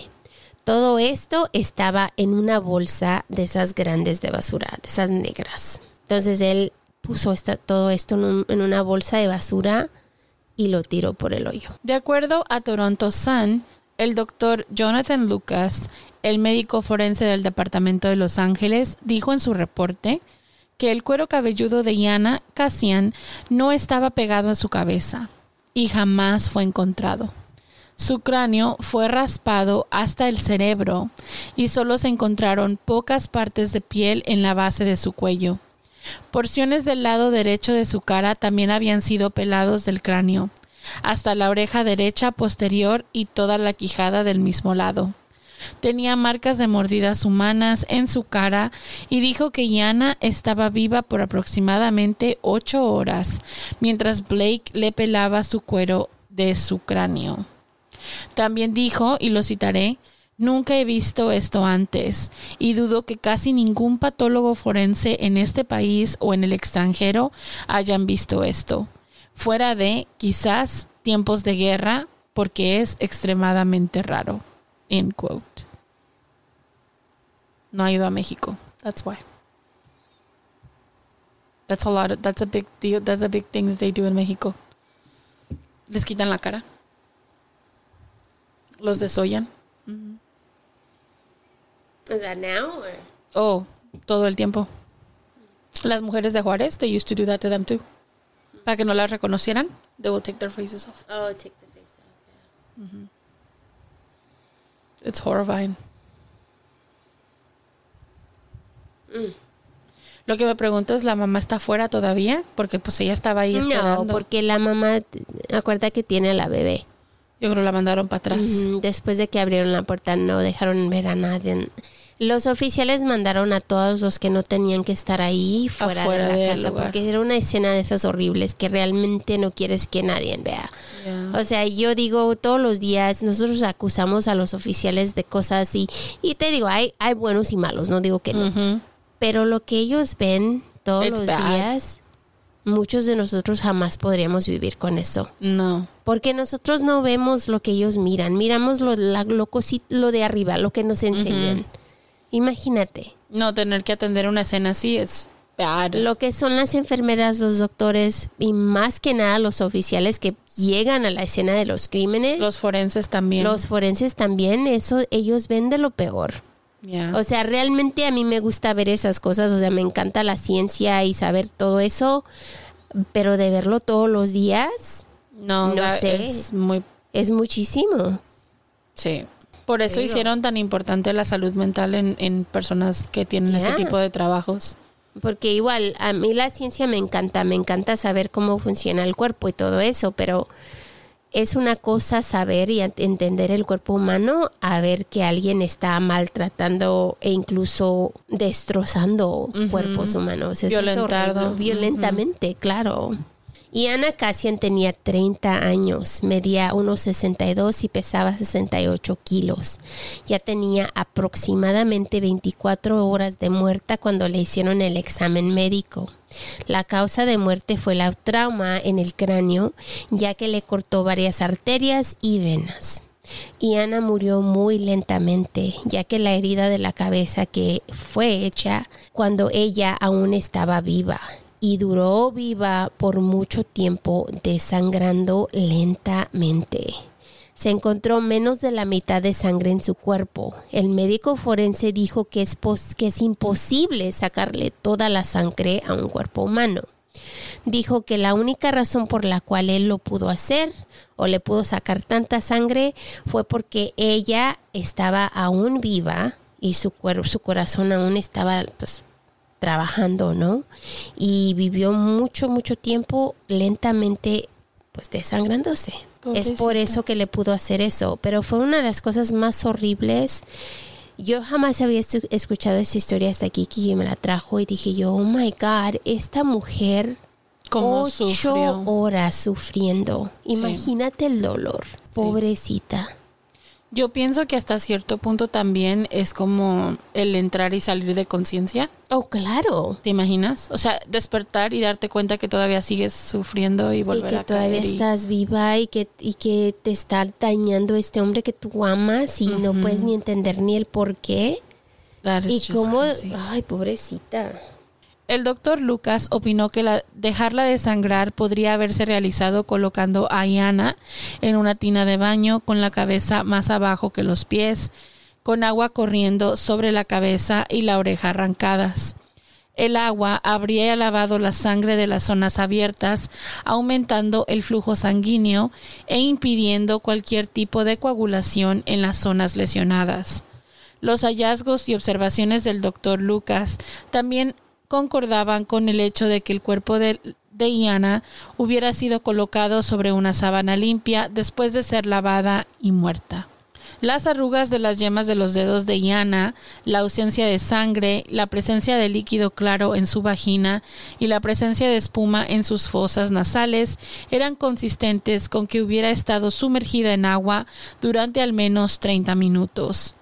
Todo esto estaba en una bolsa de esas grandes de basura, de esas negras. Entonces él puso esta- todo esto en, en una bolsa de basura y lo tiró por el hoyo. De acuerdo a Toronto Sun, el doctor Jonathan Lucas, el médico forense del Departamento de Los Ángeles, dijo en su reporte que el cuero cabelludo de Yana Cassian no estaba pegado a su cabeza y jamás fue encontrado. Su cráneo fue raspado hasta el cerebro y solo se encontraron pocas partes de piel en la base de su cuello. Porciones del lado derecho de su cara también habían sido pelados del cráneo, hasta la oreja derecha posterior y toda la quijada del mismo lado. Tenía marcas de mordidas humanas en su cara y dijo que Yana estaba viva por aproximadamente ocho horas, mientras Blake le pelaba su cuero de su cráneo. También dijo, y lo citaré, Nunca he visto esto antes y dudo que casi ningún patólogo forense en este país o en el extranjero hayan visto esto. Fuera de, quizás, tiempos de guerra, porque es extremadamente raro. End quote. No ido a México. That's why. That's a lot. that's a big deal. That's a big thing that they do in México. Les quitan la cara. Los desollan. Is that now or? Oh, todo el tiempo. Las mujeres de Juárez, they used to do that to them too. Para que no las reconocieran, they will take their faces off. Oh, take the face off. yeah. It's horrifying. Lo que me pregunto es, ¿la mamá está afuera todavía? Porque pues ella estaba ahí esperando. No, porque la mamá, acuerda que tiene a la bebé. Yo creo la mandaron para atrás. Ujú, Después de que abrieron la puerta, no dejaron ver a nadie. Los oficiales mandaron a todos los que no tenían que estar ahí fuera Afuera de la casa, lugar. porque era una escena de esas horribles que realmente no quieres que nadie vea. Yeah. O sea, yo digo todos los días, nosotros acusamos a los oficiales de cosas y, y te digo, hay, hay buenos y malos, no digo que no. Pero lo que ellos ven todos It's los bad. días, muchos de nosotros jamás podríamos vivir con eso. No. Porque nosotros no vemos lo que ellos miran, miramos lo, la- lo, cosi- lo de arriba, lo que nos enseñan. Imagínate, No, tener que atender una escena así es bad. lo que son las enfermeras, los doctores y más que nada los oficiales que llegan a la escena de los crímenes, Los forenses también. los forenses también, eso ellos ven de lo peor. Yeah. O sea, realmente a mí me gusta ver esas cosas, o sea, me encanta la ciencia y saber todo eso, pero de verlo todos los días no, no sé. Es muy es muchísimo. Sí. Por eso hicieron tan importante la salud mental en, en personas que tienen este tipo de trabajos. Porque igual, a mí la ciencia me encanta, me encanta saber cómo funciona el cuerpo y todo eso, pero es una cosa saber y ent- entender el cuerpo humano a ver que alguien está maltratando e incluso destrozando cuerpos humanos. Eso es horrible. violentamente, claro. Y Ana Cassian tenía 30 años, medía unos 62 y pesaba 68 kilos. Ya tenía aproximadamente 24 horas de muerta cuando le hicieron el examen médico. La causa de muerte fue la trauma en el cráneo, ya que le cortó varias arterias y venas. Y Ana murió muy lentamente, ya que la herida de la cabeza que fue hecha cuando ella aún estaba viva y duró viva por mucho tiempo desangrando lentamente. Se encontró menos de la mitad de sangre en su cuerpo. El médico forense dijo que es, pos- que es imposible sacarle toda la sangre a un cuerpo humano. Dijo que la única razón por la cual él lo pudo hacer o le pudo sacar tanta sangre fue porque ella estaba aún viva y su, su corazón aún estaba pues, trabajando, ¿no? Y vivió mucho, mucho tiempo lentamente, pues desangrándose. Es por eso que le pudo hacer eso, pero fue una de las cosas más horribles. Yo jamás había escuchado esa historia hasta aquí que me la trajo y dije yo, oh my God, esta mujer Cómo ocho sufrió. horas sufriendo. Sí. Imagínate el dolor, pobrecita. Yo pienso que hasta cierto punto también es como el entrar y salir de conciencia. Oh, claro. ¿Te imaginas? O sea, despertar y darte cuenta que todavía sigues sufriendo y Y volver que a todavía caer y- estás viva y que, y que te está dañando este hombre que tú amas y no puedes ni entender ni el por qué. That is Y cómo... Ay, pobrecita. El doctor Lucas opinó que la, dejarla de sangrar podría haberse realizado colocando a Iana en una tina de baño con la cabeza más abajo que los pies, con agua corriendo sobre la cabeza y la oreja arrancadas. El agua habría lavado la sangre de las zonas abiertas, aumentando el flujo sanguíneo e impidiendo cualquier tipo de coagulación en las zonas lesionadas. Los hallazgos y observaciones del doctor Lucas también concordaban con el hecho de que el cuerpo de, de Iana hubiera sido colocado sobre una sábana limpia después de ser lavada y muerta. Las arrugas de las yemas de los dedos de Iana, la ausencia de sangre, la presencia de líquido claro en su vagina y la presencia de espuma en sus fosas nasales eran consistentes con que hubiera estado sumergida en agua durante al menos 30 minutos.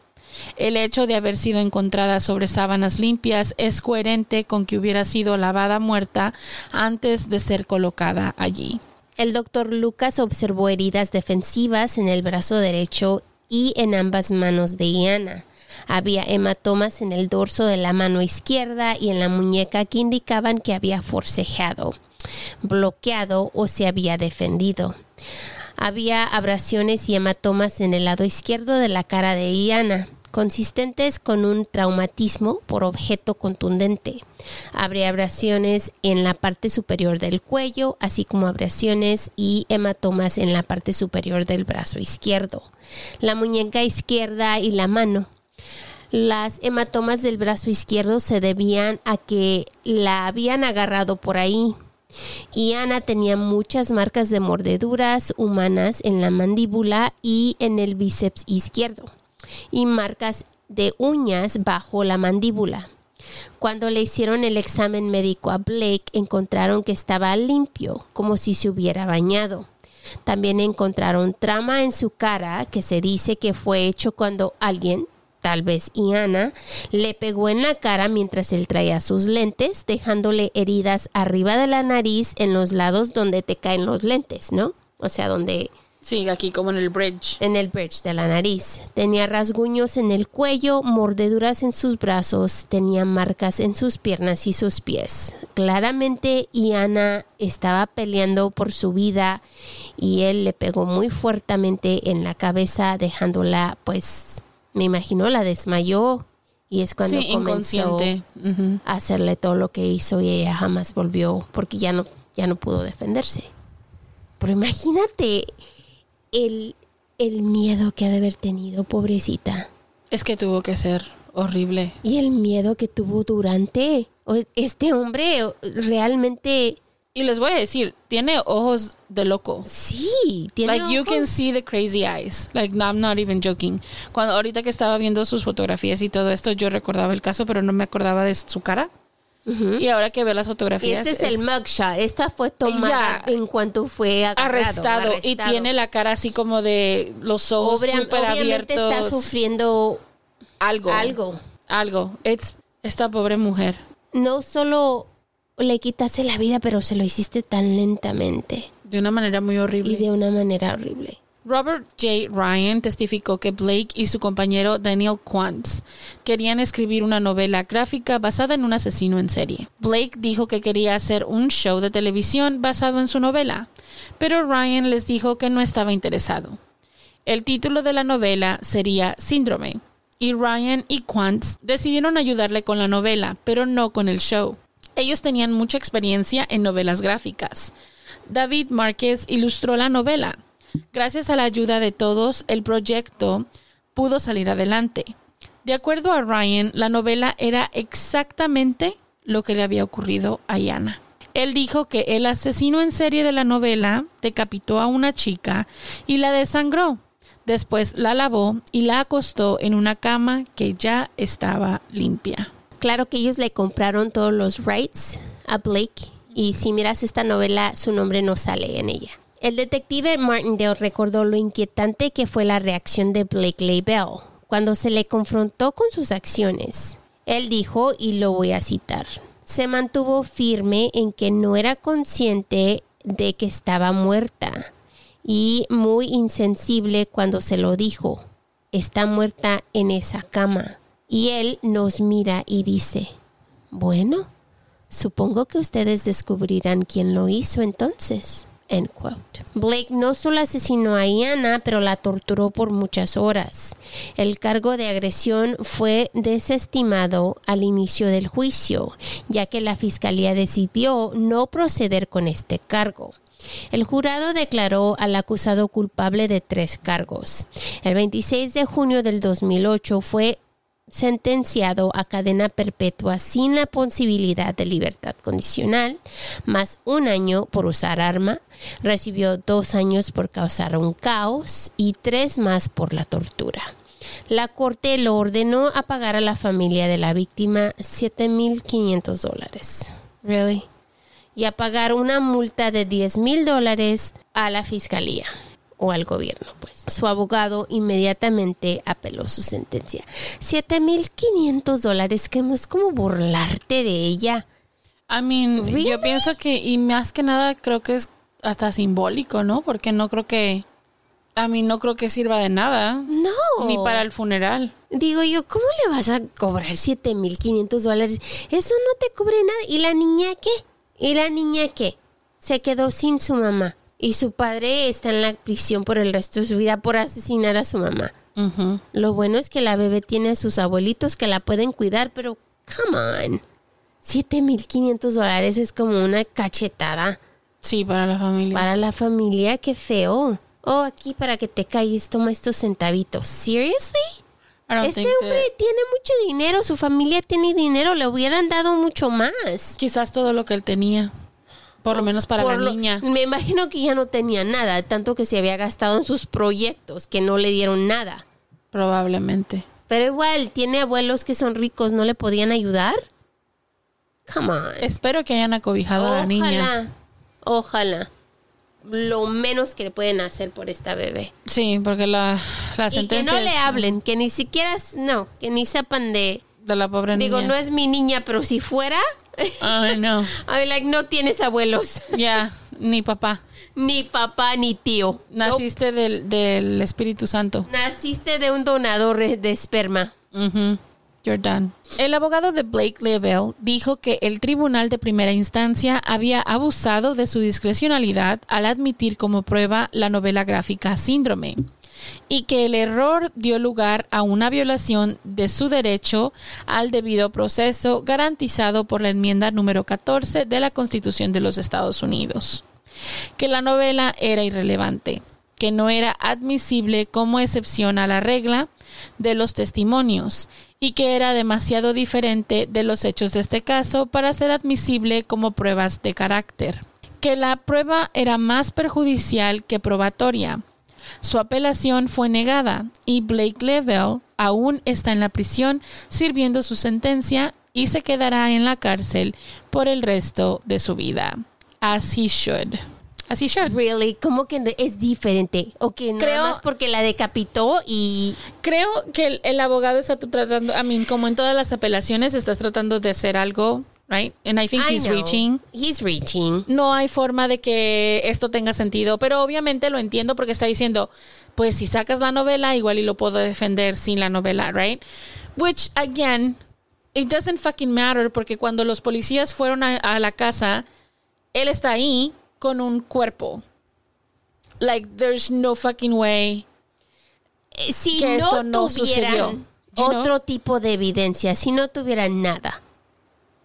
El hecho de haber sido encontrada sobre sábanas limpias es coherente con que hubiera sido lavada muerta antes de ser colocada allí. El doctor Lucas observó heridas defensivas en el brazo derecho y en ambas manos de Iana. Había hematomas en el dorso de la mano izquierda y en la muñeca que indicaban que había forcejeado, bloqueado o se había defendido. Había abrasiones y hematomas en el lado izquierdo de la cara de Iana consistentes con un traumatismo por objeto contundente. Habría abrasiones en la parte superior del cuello, así como abrasiones y hematomas en la parte superior del brazo izquierdo, la muñeca izquierda y la mano. Las hematomas del brazo izquierdo se debían a que la habían agarrado por ahí. Y Ana tenía muchas marcas de mordeduras humanas en la mandíbula y en el bíceps izquierdo y marcas de uñas bajo la mandíbula. Cuando le hicieron el examen médico a Blake, encontraron que estaba limpio, como si se hubiera bañado. También encontraron trama en su cara que se dice que fue hecho cuando alguien, tal vez Iana, le pegó en la cara mientras él traía sus lentes, dejándole heridas arriba de la nariz en los lados donde te caen los lentes, ¿no? O sea, donde Sí, aquí como en el bridge. En el bridge de la nariz. Tenía rasguños en el cuello, mordeduras en sus brazos, tenía marcas en sus piernas y sus pies. Claramente Iana estaba peleando por su vida y él le pegó muy fuertemente en la cabeza dejándola, pues, me imagino, la desmayó y es cuando comenzó a hacerle todo lo que hizo y ella jamás volvió porque ya no, ya no pudo defenderse. Pero imagínate, el, el miedo que ha de haber tenido, pobrecita. Es que tuvo que ser horrible. Y el miedo que tuvo durante. Este hombre realmente. Y les voy a decir, tiene ojos de loco. Sí, tiene Like you can see the crazy eyes. Like I'm not even joking. Cuando ahorita que estaba viendo sus fotografías y todo esto, yo recordaba el caso, pero no me acordaba de su cara. Y ahora que veo las fotografías. Este es, el mugshot. Esta fue tomada en cuanto fue arrestado, Y tiene la cara así como de los ojos super obviamente está sufriendo algo. Algo. Algo. It's, esta pobre mujer. No solo le quitaste la vida, pero se lo hiciste tan lentamente. De una manera muy horrible. Y de una manera horrible. Robert J. Ryan testificó que Blake y su compañero Daniel Quantz querían escribir una novela gráfica basada en un asesino en serie. Blake dijo que quería hacer un show de televisión basado en su novela, pero Ryan les dijo que no estaba interesado. El título de la novela sería Síndrome, y Ryan y Quantz decidieron ayudarle con la novela, pero no con el show. Ellos tenían mucha experiencia en novelas gráficas. David Márquez ilustró la novela Gracias a la ayuda de todos, el proyecto pudo salir adelante. De acuerdo a Ryan, la novela era exactamente lo que le había ocurrido a Yana. Él dijo que el asesino en serie de la novela decapitó a una chica y la desangró. Después la lavó y la acostó en una cama que ya estaba limpia. Claro que ellos le compraron todos los rights a Blake y si miras esta novela su nombre no sale en ella. El detective Martindale recordó lo inquietante que fue la reacción de Blake Labelle cuando se le confrontó con sus acciones. Él dijo, y lo voy a citar, se mantuvo firme en que no era consciente de que estaba muerta y muy insensible cuando se lo dijo, está muerta en esa cama. Y él nos mira y dice, bueno, supongo que ustedes descubrirán quién lo hizo entonces. Blake no solo asesinó a Iana, pero la torturó por muchas horas. El cargo de agresión fue desestimado al inicio del juicio, ya que la fiscalía decidió no proceder con este cargo. El jurado declaró al acusado culpable de tres cargos. El 26 de junio del 2008 fue sentenciado a cadena perpetua sin la posibilidad de libertad condicional, más un año por usar arma, recibió dos años por causar un caos y tres más por la tortura. La corte lo ordenó a pagar a la familia de la víctima 7.500 dólares. Really? Y a pagar una multa de 10.000 dólares a la fiscalía o al gobierno, pues. Su abogado inmediatamente apeló su sentencia. 7.500 dólares, que es como burlarte de ella. I mean, Really? yo pienso que, y más que nada, creo que es hasta simbólico, ¿no? Porque no creo que, a mí no creo que sirva de nada. No. Ni para el funeral. Digo yo, ¿cómo le vas a cobrar 7.500 dólares? Eso no te cubre nada. ¿Y la niña qué? ¿Y la niña qué? Se quedó sin su mamá. Y su padre está en la prisión por el resto de su vida por asesinar a su mamá. Lo bueno es que la bebé tiene a sus abuelitos que la pueden cuidar, pero come on. 7.500 dólares es como una cachetada Sí, para la familia. para la familia, qué feo. Oh, aquí para que te calles, toma estos centavitos. ¿Seriously? Este that- hombre tiene mucho dinero, su familia tiene dinero, le hubieran dado mucho más. Quizás todo lo que él tenía. Por lo menos para Por la lo- niña. Me imagino que ya no tenía nada, tanto que se había gastado en sus proyectos, que no le dieron nada. Probablemente. Pero igual, tiene abuelos que son ricos, ¿no le podían ayudar? Come on. Espero que hayan acobijado a la niña. Ojalá, ojalá. Lo menos que le pueden hacer por esta bebé. Sí, porque la, la Y que sentencia no le hablen, que ni siquiera, no, que ni sepan de... la pobre niña. Digo, no es mi niña, pero si fuera, Ay, no. I like, no tienes abuelos, Ya, ni papá. ni papá, ni tío. Nope. Naciste del, del Espíritu Santo. Naciste de un donador de esperma. You're done. El abogado de Blake Lebel dijo que el tribunal de primera instancia había abusado de su discrecionalidad al admitir como prueba la novela gráfica Síndrome y que el error dio lugar a una violación de su derecho al debido proceso garantizado por la enmienda número 14 de la Constitución de los Estados Unidos que la novela era irrelevante, que no era admisible como excepción a la regla de los testimonios y que era demasiado diferente de los hechos de este caso para ser admisible como pruebas de carácter, que la prueba era más perjudicial que probatoria. Su apelación fue negada y Blake Level aún está en la prisión sirviendo su sentencia y se quedará en la cárcel por el resto de su vida. As he should. As he should. Really, como que es diferente. O que nada Creo- más porque la decapitó y Creo que el, el abogado está tratando, I mean, como en todas las apelaciones, estás tratando de hacer algo, right? And I think I he's know. reaching. He's reaching. No hay forma de que esto tenga sentido, pero obviamente lo entiendo porque está diciendo, pues si sacas la novela, igual y lo puedo defender sin la novela, right? Which, again, it doesn't fucking matter porque cuando los policías fueron a, a la casa, él está ahí con un cuerpo. Like, there's no fucking way. Si Que no, esto no sucedió. tuvieran know? otro tipo de evidencia, si no tuvieran nada,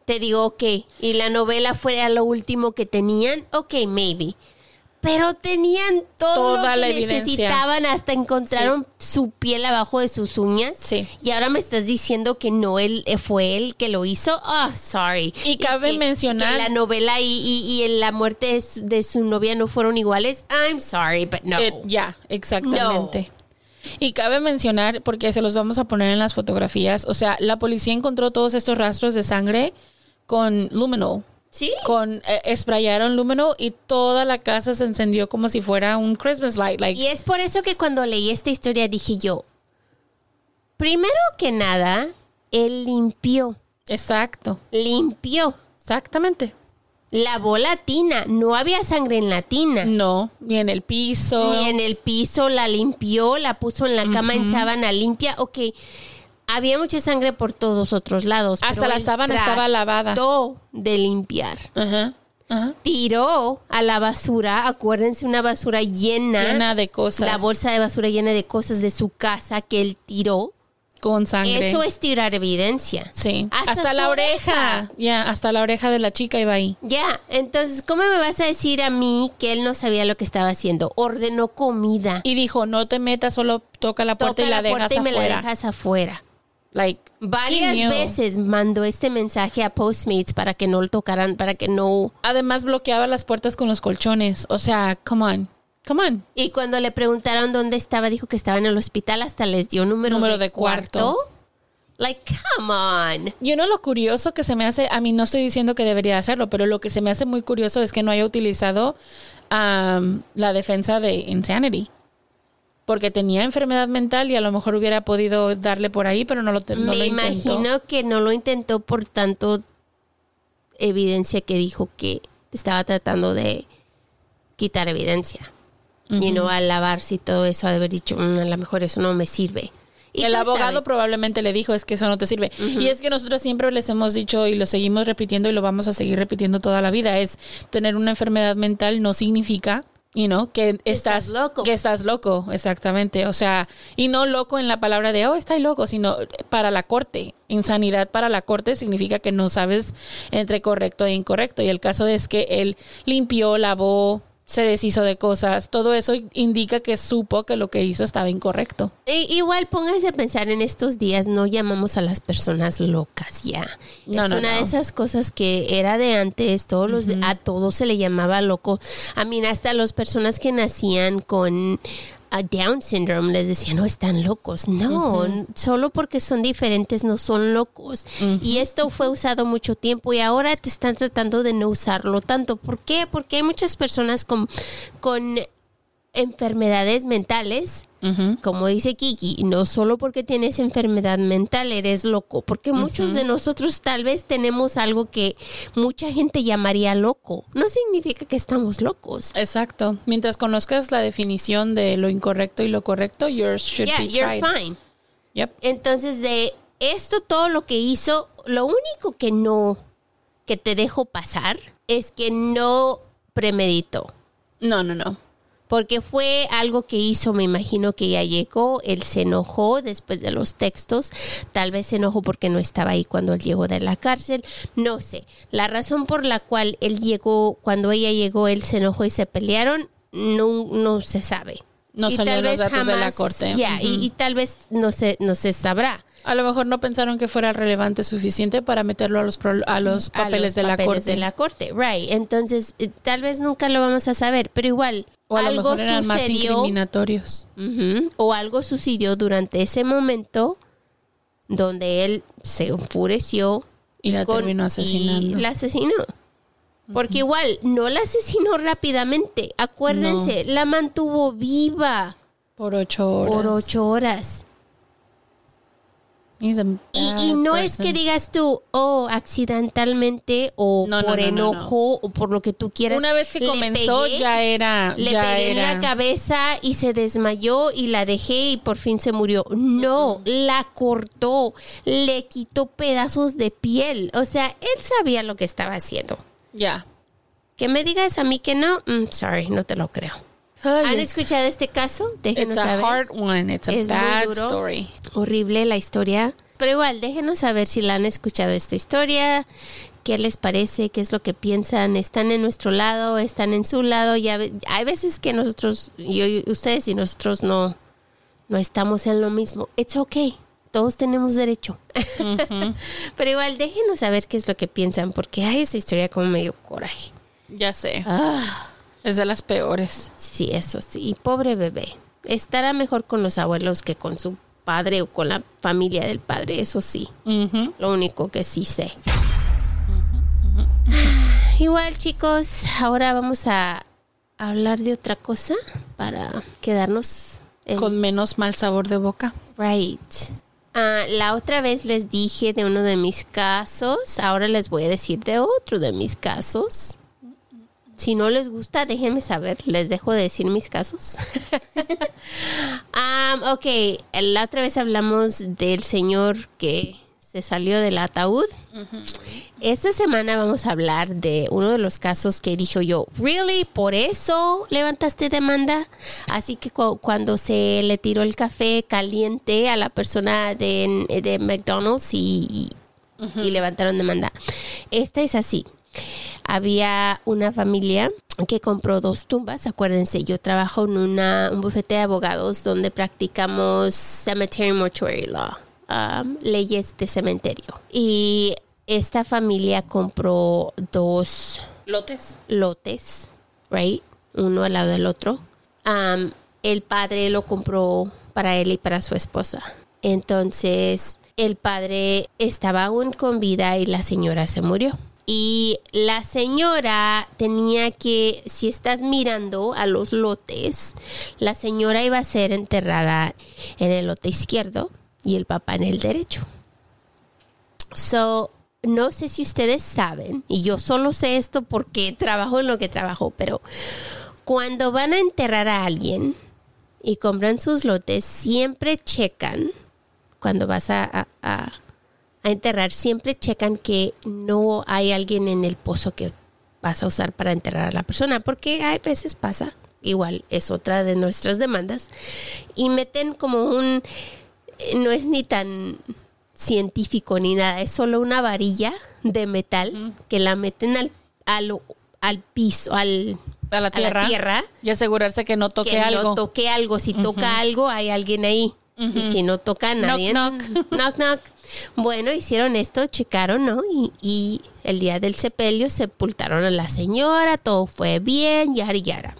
te digo, ok, y la novela fuera lo último que tenían, ok, maybe. Pero tenían todo Toda lo la que evidencia. necesitaban, hasta encontraron su piel abajo de sus uñas. Sí. Y ahora me estás diciendo que no él eh, fue él que lo hizo. Ah, sorry. Y cabe que- mencionar- que la novela y, y- y la muerte de su, de su novia no fueron iguales. I'm sorry, but no. Eh, ya, exactamente. Y cabe mencionar, porque se los vamos a poner en las fotografías, o sea, la policía encontró todos estos rastros de sangre con luminol. sí. Con, eh, sprayaron luminol y toda la casa se encendió como si fuera un Christmas light. Like, Y es por eso que cuando leí esta historia dije yo, primero que nada, él limpió, Exacto, limpió. exactamente. Lavó la tina, no había sangre en la tina. No, ni en el piso. Ni en el piso, la limpió, la puso en la cama en sábana limpia. Ok, había mucha sangre por todos otros lados. Hasta la sábana estaba lavada. Trató de limpiar. Ajá. Ajá. tiró a la basura, acuérdense, una basura llena, Llena de cosas. la bolsa de basura llena de cosas de su casa que él tiró. Con sangre. Eso es tirar evidencia. Sí. Hasta la oreja. oreja. Ya, hasta la oreja de la chica iba ahí. Ya, entonces, ¿cómo me vas a decir a mí que él no sabía lo que estaba haciendo? Ordenó comida. Y dijo, no te metas, solo toca la puerta Toca y la, la dejas puerta y me la dejas afuera. Like, Varias veces mandó este mensaje a Postmates para que no lo tocaran, para que no... Además bloqueaba las puertas con los colchones. O sea, come on. Come on. Y cuando le preguntaron dónde estaba, dijo que estaba en el hospital, hasta les dio número, Número de, de cuarto. cuarto. Like, come on. Y uno lo curioso que se me hace, a mí no estoy diciendo que debería hacerlo, pero lo que se me hace muy curioso es que no haya utilizado am, la defensa de insanity. Porque tenía enfermedad mental y a lo mejor hubiera podido darle por ahí, pero no lo, no Me lo intentó. imagino que no lo intentó por tanto evidencia que dijo que estaba tratando de quitar evidencia. Y no al lavarse y todo eso, ha de haber dicho, "Mm, a lo mejor eso no me sirve. Y el abogado sabes, probablemente le dijo, es que eso no te sirve. Y es que nosotros siempre les hemos dicho y lo seguimos repitiendo y lo vamos a seguir repitiendo toda la vida, es tener una enfermedad mental no significa, you know, que estás, estás loco. Que estás loco, exactamente. O sea, y no loco en la palabra de, oh, estoy loco, sino para la corte. Insanidad para la corte significa que no sabes entre correcto e incorrecto. Y el caso es que él limpió, lavó, se deshizo de cosas. Todo eso indica que supo que lo que hizo estaba incorrecto. I- igual pónganse a pensar en estos días, no llamamos a las personas locas ya. No, es no, una no. de esas cosas que era de antes, todos los, a todos se le llamaba loco. A mí hasta las personas que nacían con a Down syndrome les decían, no, están locos. No, solo porque son diferentes no son locos. Y esto fue usado mucho tiempo y ahora te están tratando de no usarlo tanto. ¿Por qué? Porque hay muchas personas con, con enfermedades mentales como dice Kiki, no solo porque tienes enfermedad mental eres loco, porque muchos de nosotros tal vez tenemos algo que mucha gente llamaría loco. No significa que estamos locos. Exacto. Mientras conozcas la definición de lo incorrecto y lo correcto, yours should Yeah, be you're tried. fine. Yep. Entonces, de esto, todo lo que hizo, lo único que no, que te dejo pasar, es que no premeditó. No, no, no. Porque fue algo que hizo, me imagino que ya llegó, él se enojó después de los textos, tal vez se enojó porque no estaba ahí cuando él llegó de la cárcel, no sé. La razón por la cual él llegó, cuando ella llegó, él se enojó y se pelearon, no, no se sabe. No Y tal los datos de la corte. Ya, y- tal vez no se, no se sabrá. A lo mejor no pensaron que fuera relevante suficiente para meterlo a los, pro- a los a papeles, los de, la corte. de la corte, right. Entonces, eh, tal vez nunca lo vamos a saber, pero igual, O a lo algo mejor eran más sucedió. O algo sucedió durante ese momento donde él se enfureció Y la terminó asesinando. Y la asesinó. Porque igual no la asesinó rápidamente. Acuérdense, la mantuvo viva Por ocho horas. por ocho horas. Y, bad y no es que digas tú, oh, accidentalmente o No, por no, no, no. enojo o por lo que tú quieras. Una vez que comenzó pegué, ya era... Le ya pegué en la cabeza y se desmayó y la dejé y por fin se murió. No, la cortó, le quitó pedazos de piel. O sea, él sabía lo que estaba haciendo. Ya. Que me digas a mí que no, mm, sorry, no te lo creo. Ay, ¿Han it's- escuchado este caso? Déjenos It's a saber. hard one. It's a Es muy bad duro. story. Horrible la historia. Pero igual, déjenos saber si la han escuchado esta historia, qué les parece, qué es lo que piensan, están en nuestro lado, están en su lado. Ya hay veces que nosotros, yo, ustedes y nosotros no, no estamos en lo mismo. It's okay. Todos tenemos derecho. Pero igual, déjenos saber qué es lo que piensan, porque hay esta historia como medio coraje. Ya sé. Ah, Es de las peores. sí, eso sí. Y pobre bebé. Estará mejor con los abuelos que con su padre o con la familia del padre, eso sí. Lo único que sí sé. Igual chicos, ahora vamos a hablar de otra cosa para quedarnos en Con menos mal sabor de boca. right. Ah, la otra vez les dije de uno de mis casos, ahora les voy a decir de otro de mis casos. Si no les gusta, déjenme saber, les dejo de decir mis casos. Um, ok, la otra vez hablamos del señor que se salió del ataúd. Esta semana vamos a hablar de uno de los casos que dijo yo, ¿really? ¿Por eso levantaste demanda? Así que cu- cuando se le tiró el café caliente a la persona de, de McDonald's y, y- y levantaron demanda. Esta es así. Había una familia que compró dos tumbas. Acuérdense, yo trabajo en una, un bufete de abogados donde practicamos cemetery mortuary law, um, leyes de cementerio. Y esta familia compró dos Lotes. lotes, right? Uno al lado del otro. Um, el padre lo compró para él y para su esposa. Entonces, el padre estaba aún con vida y la señora se murió. Y la señora tenía que, si estás mirando a los lotes, la señora iba a ser enterrada en el lote izquierdo y el papá en el derecho. So, no sé si ustedes saben, y yo solo sé esto porque trabajo en lo que trabajo, pero cuando van a enterrar a alguien y compran sus lotes, siempre checan, cuando vas a, a enterrar, siempre checan que no hay alguien en el pozo que vas a usar para enterrar a la persona, porque a veces pasa, igual es otra de nuestras demandas, y meten como un, no es ni tan científico ni nada, es solo una varilla de metal que la meten al, al, al piso, al, A la a tierra. la tierra Y asegurarse que no toque que algo. no toque algo. Si toca algo, hay alguien ahí. Y si no toca a nadie. knock. knock, knock. Bueno, hicieron esto, checaron, ¿no? Y, y el día del sepelio sepultaron a la señora, todo fue bien, yara, yara.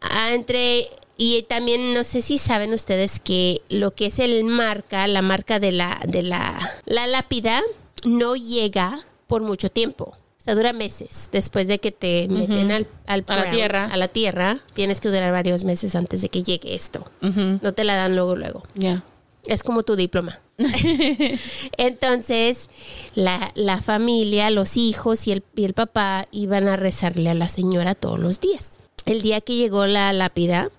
Ah, entre y también no sé si saben ustedes que lo que es el marca, la marca de la de la, la lápida no llega por mucho tiempo. O sea, dura meses. Después de que te meten al, al A la tierra. A la tierra, tienes que durar varios meses antes de que llegue esto. No te la dan luego, luego. Ya. Es como tu diploma. Entonces, la, la familia, los hijos y el, y el papá iban a rezarle a la señora todos los días. El día que llegó la lápida,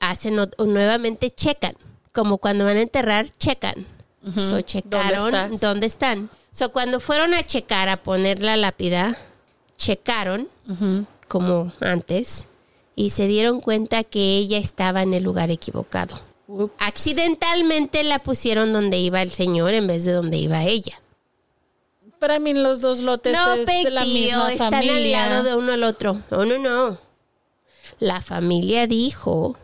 hacen nuevamente checan. Como cuando van a enterrar, checan. So, checaron dónde están. So, cuando fueron a checar, a poner la lápida, checaron como antes y se dieron cuenta que ella estaba en el lugar equivocado. Accidentalmente la pusieron donde iba el señor en vez de donde iba ella. Para mí los dos lotes No, es de la misma están familia. al lado de uno al otro. No, no, no. La familia dijo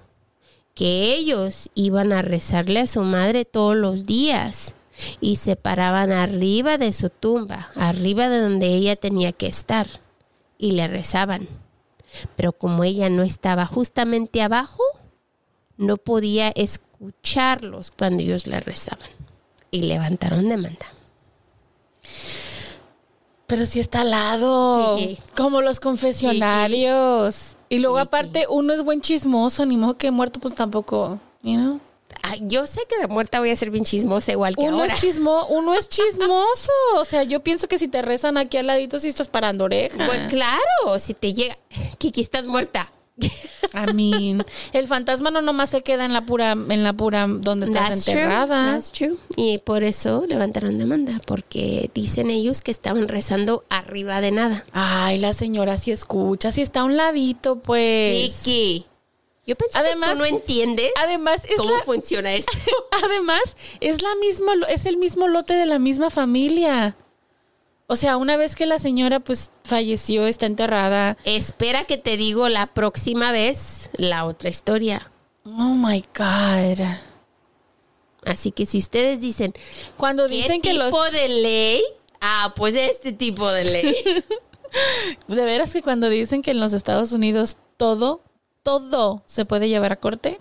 que ellos iban a rezarle a su madre todos los días y se paraban arriba de su tumba, arriba de donde ella tenía que estar y le rezaban. Pero como ella no estaba justamente abajo, no podía escucharlos cuando ellos le rezaban y levantaron demanda. Pero si está al lado. Sí. Como los confesionarios. Y luego aparte uno es buen chismoso, ni modo que muerto pues tampoco, you know? Yo sé que de muerta voy a ser bien chismosa igual que Uno ahora. es chismo, uno es chismoso. O sea, yo pienso que si te rezan aquí al ladito sí estás parando oreja. Pues claro, si te llega, Kiki, estás muerta. I mean, el fantasma no nomás se queda en la pura, en la pura donde estás That's true, enterrada. that's true. Y por eso levantaron demanda, porque dicen ellos que estaban rezando arriba de nada. Ay, la señora sí escucha, sí está a un ladito, pues. Kiki, yo pensé Además- que tú no entiendes Además, es cómo la- funciona esto. Además, es la misma, es el mismo lote de la misma familia. O sea, una vez que la señora pues falleció, está enterrada. Espera que te digo la próxima vez la otra historia. Oh my God. Así que si ustedes dicen, Cuando ¿qué dicen que tipo los. de ley? Ah, pues este tipo de ley. De veras que cuando dicen que en los Estados Unidos todo, todo se puede llevar a corte,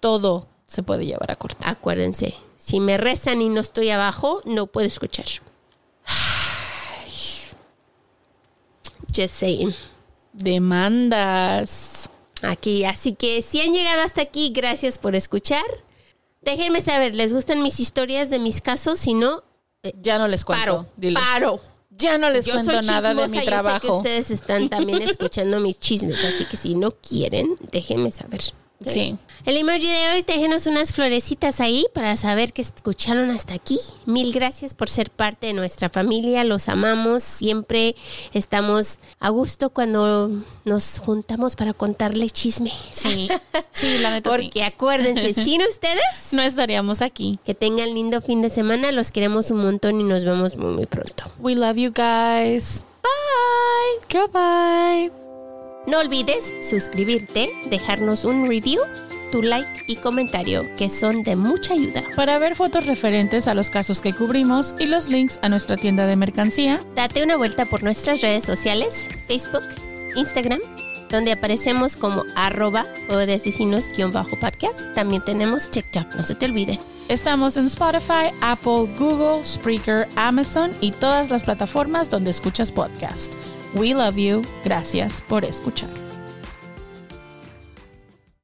todo se puede llevar a corte. Acuérdense, si me rezan y no estoy abajo, no puedo escuchar. Just saying. Demandas. Aquí, así que si han llegado hasta aquí, gracias por escuchar. Déjenme saber, ¿les gustan mis historias de mis casos? Si no, Ya no les cuento. paro, diles. paro. Ya no les Yo cuento soy nada de mi yo sé que trabajo. ustedes están también escuchando mis chismes, así que si no quieren, déjenme saber. Sí. El emoji de hoy, déjenos unas florecitas ahí para saber que escucharon hasta aquí. Mil gracias por ser parte de nuestra familia, los amamos, siempre estamos a gusto cuando nos juntamos para contarle chisme. Sí. Sí, la neta sí. Porque acuérdense, sin ustedes, No estaríamos aquí. que tengan lindo fin de semana, los queremos un montón y nos vemos muy, muy pronto. We love you guys. Bye. Goodbye. No olvides suscribirte, dejarnos un review, tu like y comentario, que son de mucha ayuda. Para ver fotos referentes a los casos que cubrimos y los links a nuestra tienda de mercancía, Date una vuelta por nuestras redes sociales, Facebook, Instagram, donde aparecemos como arroba o de asesinos-podcast. También tenemos TikTok, no se te olvide. estamos en Spotify, Apple, Google, Spreaker, Amazon y todas las plataformas donde escuchas podcast. We love you. Gracias por escuchar.